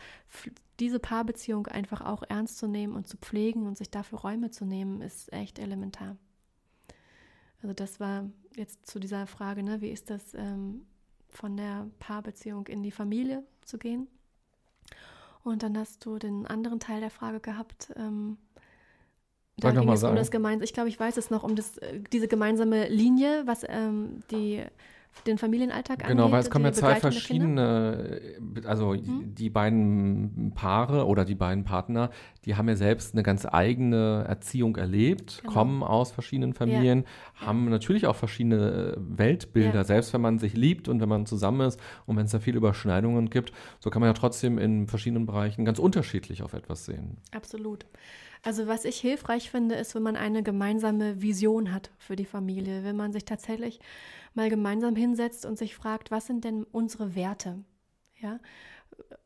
diese Paarbeziehung einfach auch ernst zu nehmen und zu pflegen und sich dafür Räume zu nehmen, ist echt elementar. Also das war jetzt zu dieser Frage, ne, wie ist das ähm, von der Paarbeziehung in die Familie zu gehen. Und dann hast du den anderen Teil der Frage gehabt. Ähm, da ging es um das gemeinsame, ich glaube, ich weiß es noch, um das, äh, diese gemeinsame Linie, was ähm, die den Familienalltag angeht. Genau, weil es kommen ja zwei verschiedene, also mhm. die beiden Paare oder die beiden Partner, die haben ja selbst eine ganz eigene Erziehung erlebt, genau. kommen aus verschiedenen Familien, ja. haben ja. natürlich auch verschiedene Weltbilder, ja. selbst wenn man sich liebt und wenn man zusammen ist und wenn es da viele Überschneidungen gibt, so kann man ja trotzdem in verschiedenen Bereichen ganz unterschiedlich auf etwas sehen. Absolut. Also was ich hilfreich finde, ist, wenn man eine gemeinsame Vision hat für die Familie, wenn man sich tatsächlich mal gemeinsam hinsetzt und sich fragt, was sind denn unsere Werte, ja,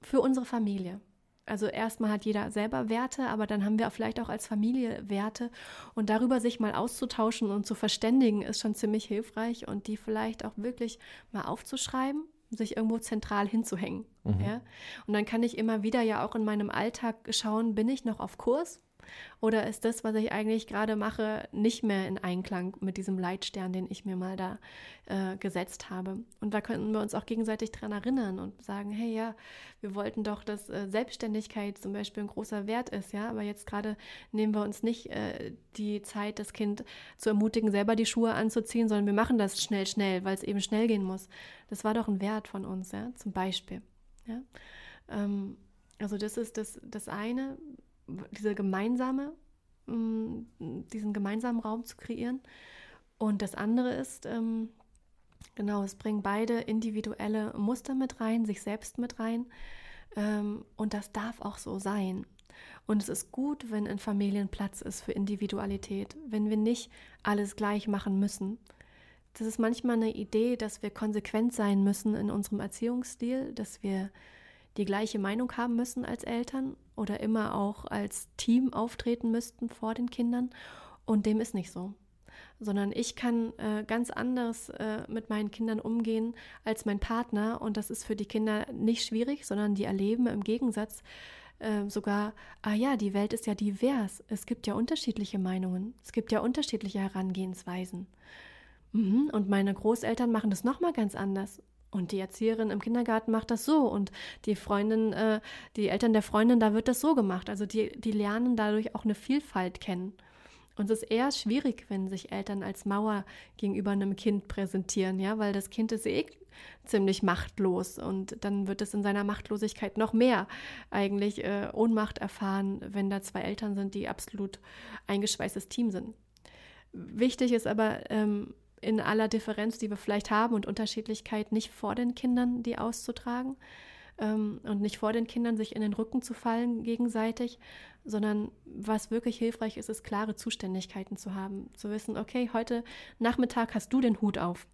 für unsere Familie. Also erstmal hat jeder selber Werte, aber dann haben wir vielleicht auch als Familie Werte und darüber sich mal auszutauschen und zu verständigen ist schon ziemlich hilfreich und die vielleicht auch wirklich mal aufzuschreiben sich irgendwo zentral hinzuhängen. Mhm. Ja? Und dann kann ich immer wieder ja auch in meinem Alltag schauen, bin ich noch auf Kurs? Oder ist das, was ich eigentlich gerade mache, nicht mehr in Einklang mit diesem Leitstern, den ich mir mal da äh, gesetzt habe? Und da könnten wir uns auch gegenseitig dran erinnern und sagen, hey ja, wir wollten doch, dass äh, Selbstständigkeit zum Beispiel ein großer Wert ist, ja, aber jetzt gerade nehmen wir uns nicht äh, die Zeit, das Kind zu ermutigen, selber die Schuhe anzuziehen, sondern wir machen das schnell, schnell, weil es eben schnell gehen muss. Das war doch ein Wert von uns, ja, zum Beispiel. Ja. Ähm, also das ist das, das eine, diese gemeinsame, mm, diesen gemeinsamen Raum zu kreieren. Und das andere ist, ähm, genau, es bringen beide individuelle Muster mit rein, sich selbst mit rein. Ähm, und das darf auch so sein. Und es ist gut, wenn in Familien Platz ist für Individualität, wenn wir nicht alles gleich machen müssen. Das ist manchmal eine Idee, dass wir konsequent sein müssen in unserem Erziehungsstil, dass wir die gleiche Meinung haben müssen als Eltern oder immer auch als Team auftreten müssten vor den Kindern. Und dem ist nicht so. Sondern ich kann äh, ganz anders äh, mit meinen Kindern umgehen als mein Partner. Und das ist für die Kinder nicht schwierig, sondern die erleben im Gegensatz äh, sogar, ah ja, die Welt ist ja divers. Es gibt ja unterschiedliche Meinungen. Es gibt ja unterschiedliche Herangehensweisen. Mhm. Und meine Großeltern machen das nochmal ganz anders. Und die Erzieherin im Kindergarten macht das so und die Freundin, äh, die Eltern der Freundin, da wird das so gemacht. Also die, die lernen dadurch auch eine Vielfalt kennen. Und es ist eher schwierig, wenn sich Eltern als Mauer gegenüber einem Kind präsentieren, ja, weil das Kind ist eh ziemlich machtlos und dann wird es in seiner Machtlosigkeit noch mehr eigentlich äh, Ohnmacht erfahren, wenn da zwei Eltern sind, die absolut eingeschweißtes Team sind. Wichtig ist aber, ähm, in aller Differenz, die wir vielleicht haben und Unterschiedlichkeit nicht vor den Kindern die auszutragen, ähm, und nicht vor den Kindern sich in den Rücken zu fallen gegenseitig, sondern was wirklich hilfreich ist, ist klare Zuständigkeiten zu haben. Zu wissen, okay, heute Nachmittag hast du den Hut auf.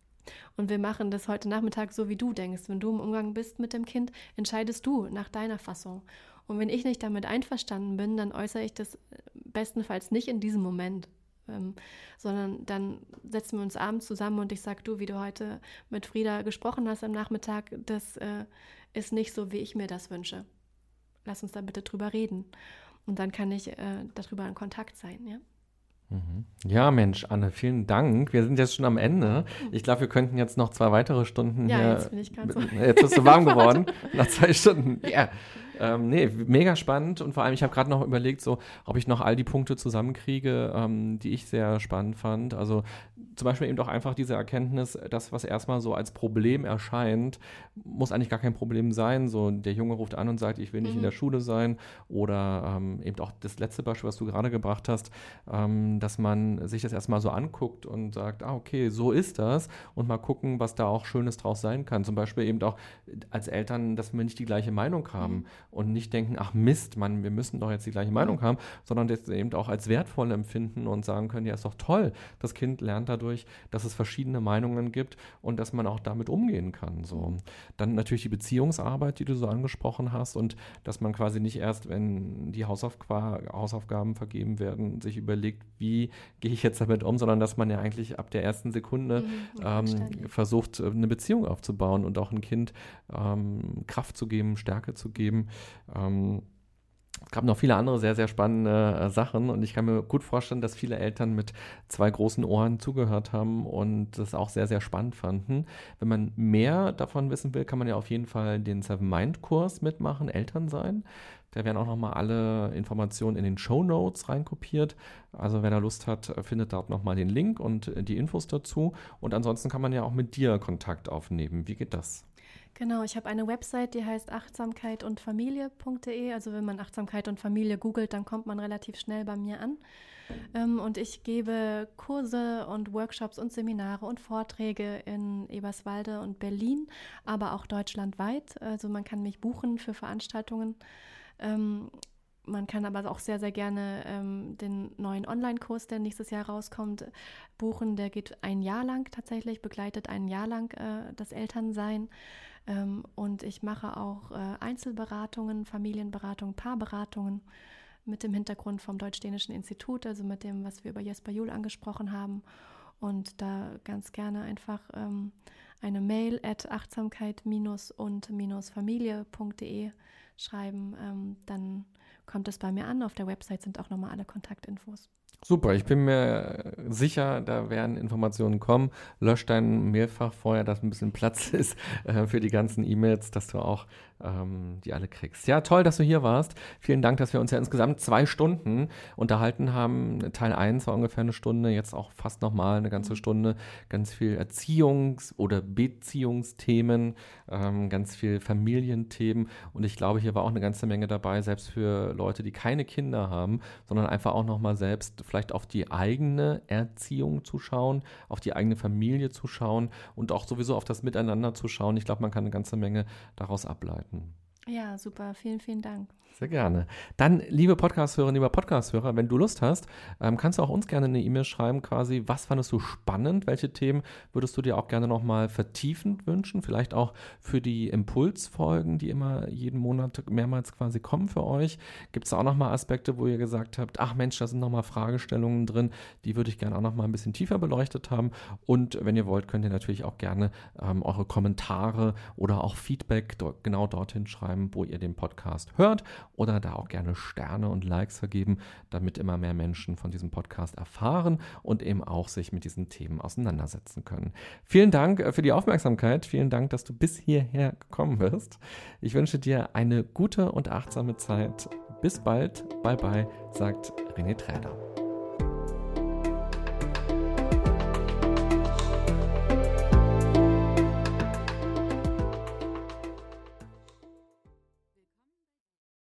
Und wir machen das heute Nachmittag so, wie du denkst. Wenn du im Umgang bist mit dem Kind, entscheidest du nach deiner Fassung. Und wenn ich nicht damit einverstanden bin, dann äußere ich das bestenfalls nicht in diesem Moment. Ähm, sondern dann setzen wir uns abends zusammen und ich sage, du, wie du heute mit Frieda gesprochen hast am Nachmittag, das äh, ist nicht so, wie ich mir das wünsche. Lass uns da bitte drüber reden. Und dann kann ich äh, darüber in Kontakt sein, ja. Mhm. Ja, Mensch, Anne, vielen Dank. Wir sind jetzt schon am Ende. Ich glaube, wir könnten jetzt noch zwei weitere Stunden ja, hier. Jetzt bin ich gerade so. Jetzt bist du warm geworden nach zwei Stunden. Ja. Yeah. Ähm, nee, mega spannend und vor allem, ich habe gerade noch überlegt, so, ob ich noch all die Punkte zusammenkriege, ähm, die ich sehr spannend fand. Also zum Beispiel eben doch einfach diese Erkenntnis, das, was erstmal so als Problem erscheint, muss eigentlich gar kein Problem sein. So, der Junge ruft an und sagt, ich will nicht mhm. in der Schule sein. Oder ähm, eben auch das letzte Beispiel, was du gerade gebracht hast, ähm, dass man sich das erstmal so anguckt und sagt, ah, okay, so ist das. Und mal gucken, was da auch Schönes draus sein kann. Zum Beispiel eben auch als Eltern, dass wir nicht die gleiche Meinung haben. Mhm und nicht denken, ach Mist, Mann, wir müssen doch jetzt die gleiche Meinung haben, sondern das eben auch als wertvoll empfinden und sagen können, ja, ist doch toll. Das Kind lernt dadurch, dass es verschiedene Meinungen gibt und dass man auch damit umgehen kann. So. Dann natürlich die Beziehungsarbeit, die du so angesprochen hast und dass man quasi nicht erst, wenn die Hausaufgaben vergeben werden, sich überlegt, wie gehe ich jetzt damit um, sondern dass man ja eigentlich ab der ersten Sekunde mhm, ähm, versucht, eine Beziehung aufzubauen und auch ein Kind ähm, Kraft zu geben, Stärke zu geben. Ähm, es gab noch viele andere sehr, sehr spannende äh, Sachen und ich kann mir gut vorstellen, dass viele Eltern mit zwei großen Ohren zugehört haben und das auch sehr, sehr spannend fanden. Wenn man mehr davon wissen will, kann man ja auf jeden Fall den Seven Mind Kurs mitmachen, Eltern sein. Da werden auch nochmal alle Informationen in den Show Notes reinkopiert. Also wer da Lust hat, findet dort nochmal den Link und die Infos dazu. Und ansonsten kann man ja auch mit dir Kontakt aufnehmen. Wie geht das? Genau, ich habe eine Website, die heißt achtsamkeitundfamilie.de. Also wenn man Achtsamkeit und Familie googelt, dann kommt man relativ schnell bei mir an. Ähm, und ich gebe Kurse und Workshops und Seminare und Vorträge in Eberswalde und Berlin, aber auch deutschlandweit. Also man kann mich buchen für Veranstaltungen. Ähm, man kann aber auch sehr, sehr gerne ähm, den neuen Online-Kurs, der nächstes Jahr rauskommt, buchen. Der geht ein Jahr lang tatsächlich, begleitet ein Jahr lang äh, das Elternsein. Ähm, und ich mache auch äh, Einzelberatungen, Familienberatungen, Paarberatungen mit dem Hintergrund vom Deutsch-Dänischen Institut, also mit dem, was wir über Jesper Juhl angesprochen haben. Und da ganz gerne einfach ähm, eine Mail at achtsamkeit-und-familie.de schreiben. Ähm, dann kommt es bei mir an. Auf der Website sind auch nochmal alle Kontaktinfos. Super, ich bin mir sicher, da werden Informationen kommen. Lösch dein Mailfach vorher, dass ein bisschen Platz ist äh, für die ganzen E-Mails, dass du auch ähm, die alle kriegst. Ja, toll, dass du hier warst. Vielen Dank, dass wir uns ja insgesamt zwei Stunden unterhalten haben. Teil 1 war ungefähr eine Stunde, jetzt auch fast nochmal eine ganze Stunde. Ganz viel Erziehungs- oder Beziehungsthemen, ähm, ganz viel Familienthemen. Und ich glaube, hier war auch eine ganze Menge dabei, selbst für Leute, die keine Kinder haben, sondern einfach auch nochmal selbst vielleicht auf die eigene Erziehung zu schauen, auf die eigene Familie zu schauen und auch sowieso auf das Miteinander zu schauen. Ich glaube, man kann eine ganze Menge daraus ableiten. Ja, super. Vielen, vielen Dank. Sehr gerne. Dann, liebe Podcast-Hörer, lieber Podcast-Hörer, wenn du Lust hast, ähm, kannst du auch uns gerne eine E-Mail schreiben, quasi, was fandest du spannend? Welche Themen würdest du dir auch gerne nochmal vertiefend wünschen? Vielleicht auch für die Impulsfolgen, die immer jeden Monat mehrmals quasi kommen für euch. Gibt es auch nochmal Aspekte, wo ihr gesagt habt, ach Mensch, da sind nochmal Fragestellungen drin, die würde ich gerne auch nochmal ein bisschen tiefer beleuchtet haben. Und wenn ihr wollt, könnt ihr natürlich auch gerne ähm, eure Kommentare oder auch Feedback dort, genau dorthin schreiben, wo ihr den Podcast hört oder da auch gerne Sterne und Likes vergeben, damit immer mehr Menschen von diesem Podcast erfahren und eben auch sich mit diesen Themen auseinandersetzen können. Vielen Dank äh, für die Aufmerksamkeit. Vielen Dank, dass du bis hierher gekommen bist. Ich wünsche dir eine gute und achtsame Zeit. Bis bald. Bye bye, sagt René Träder.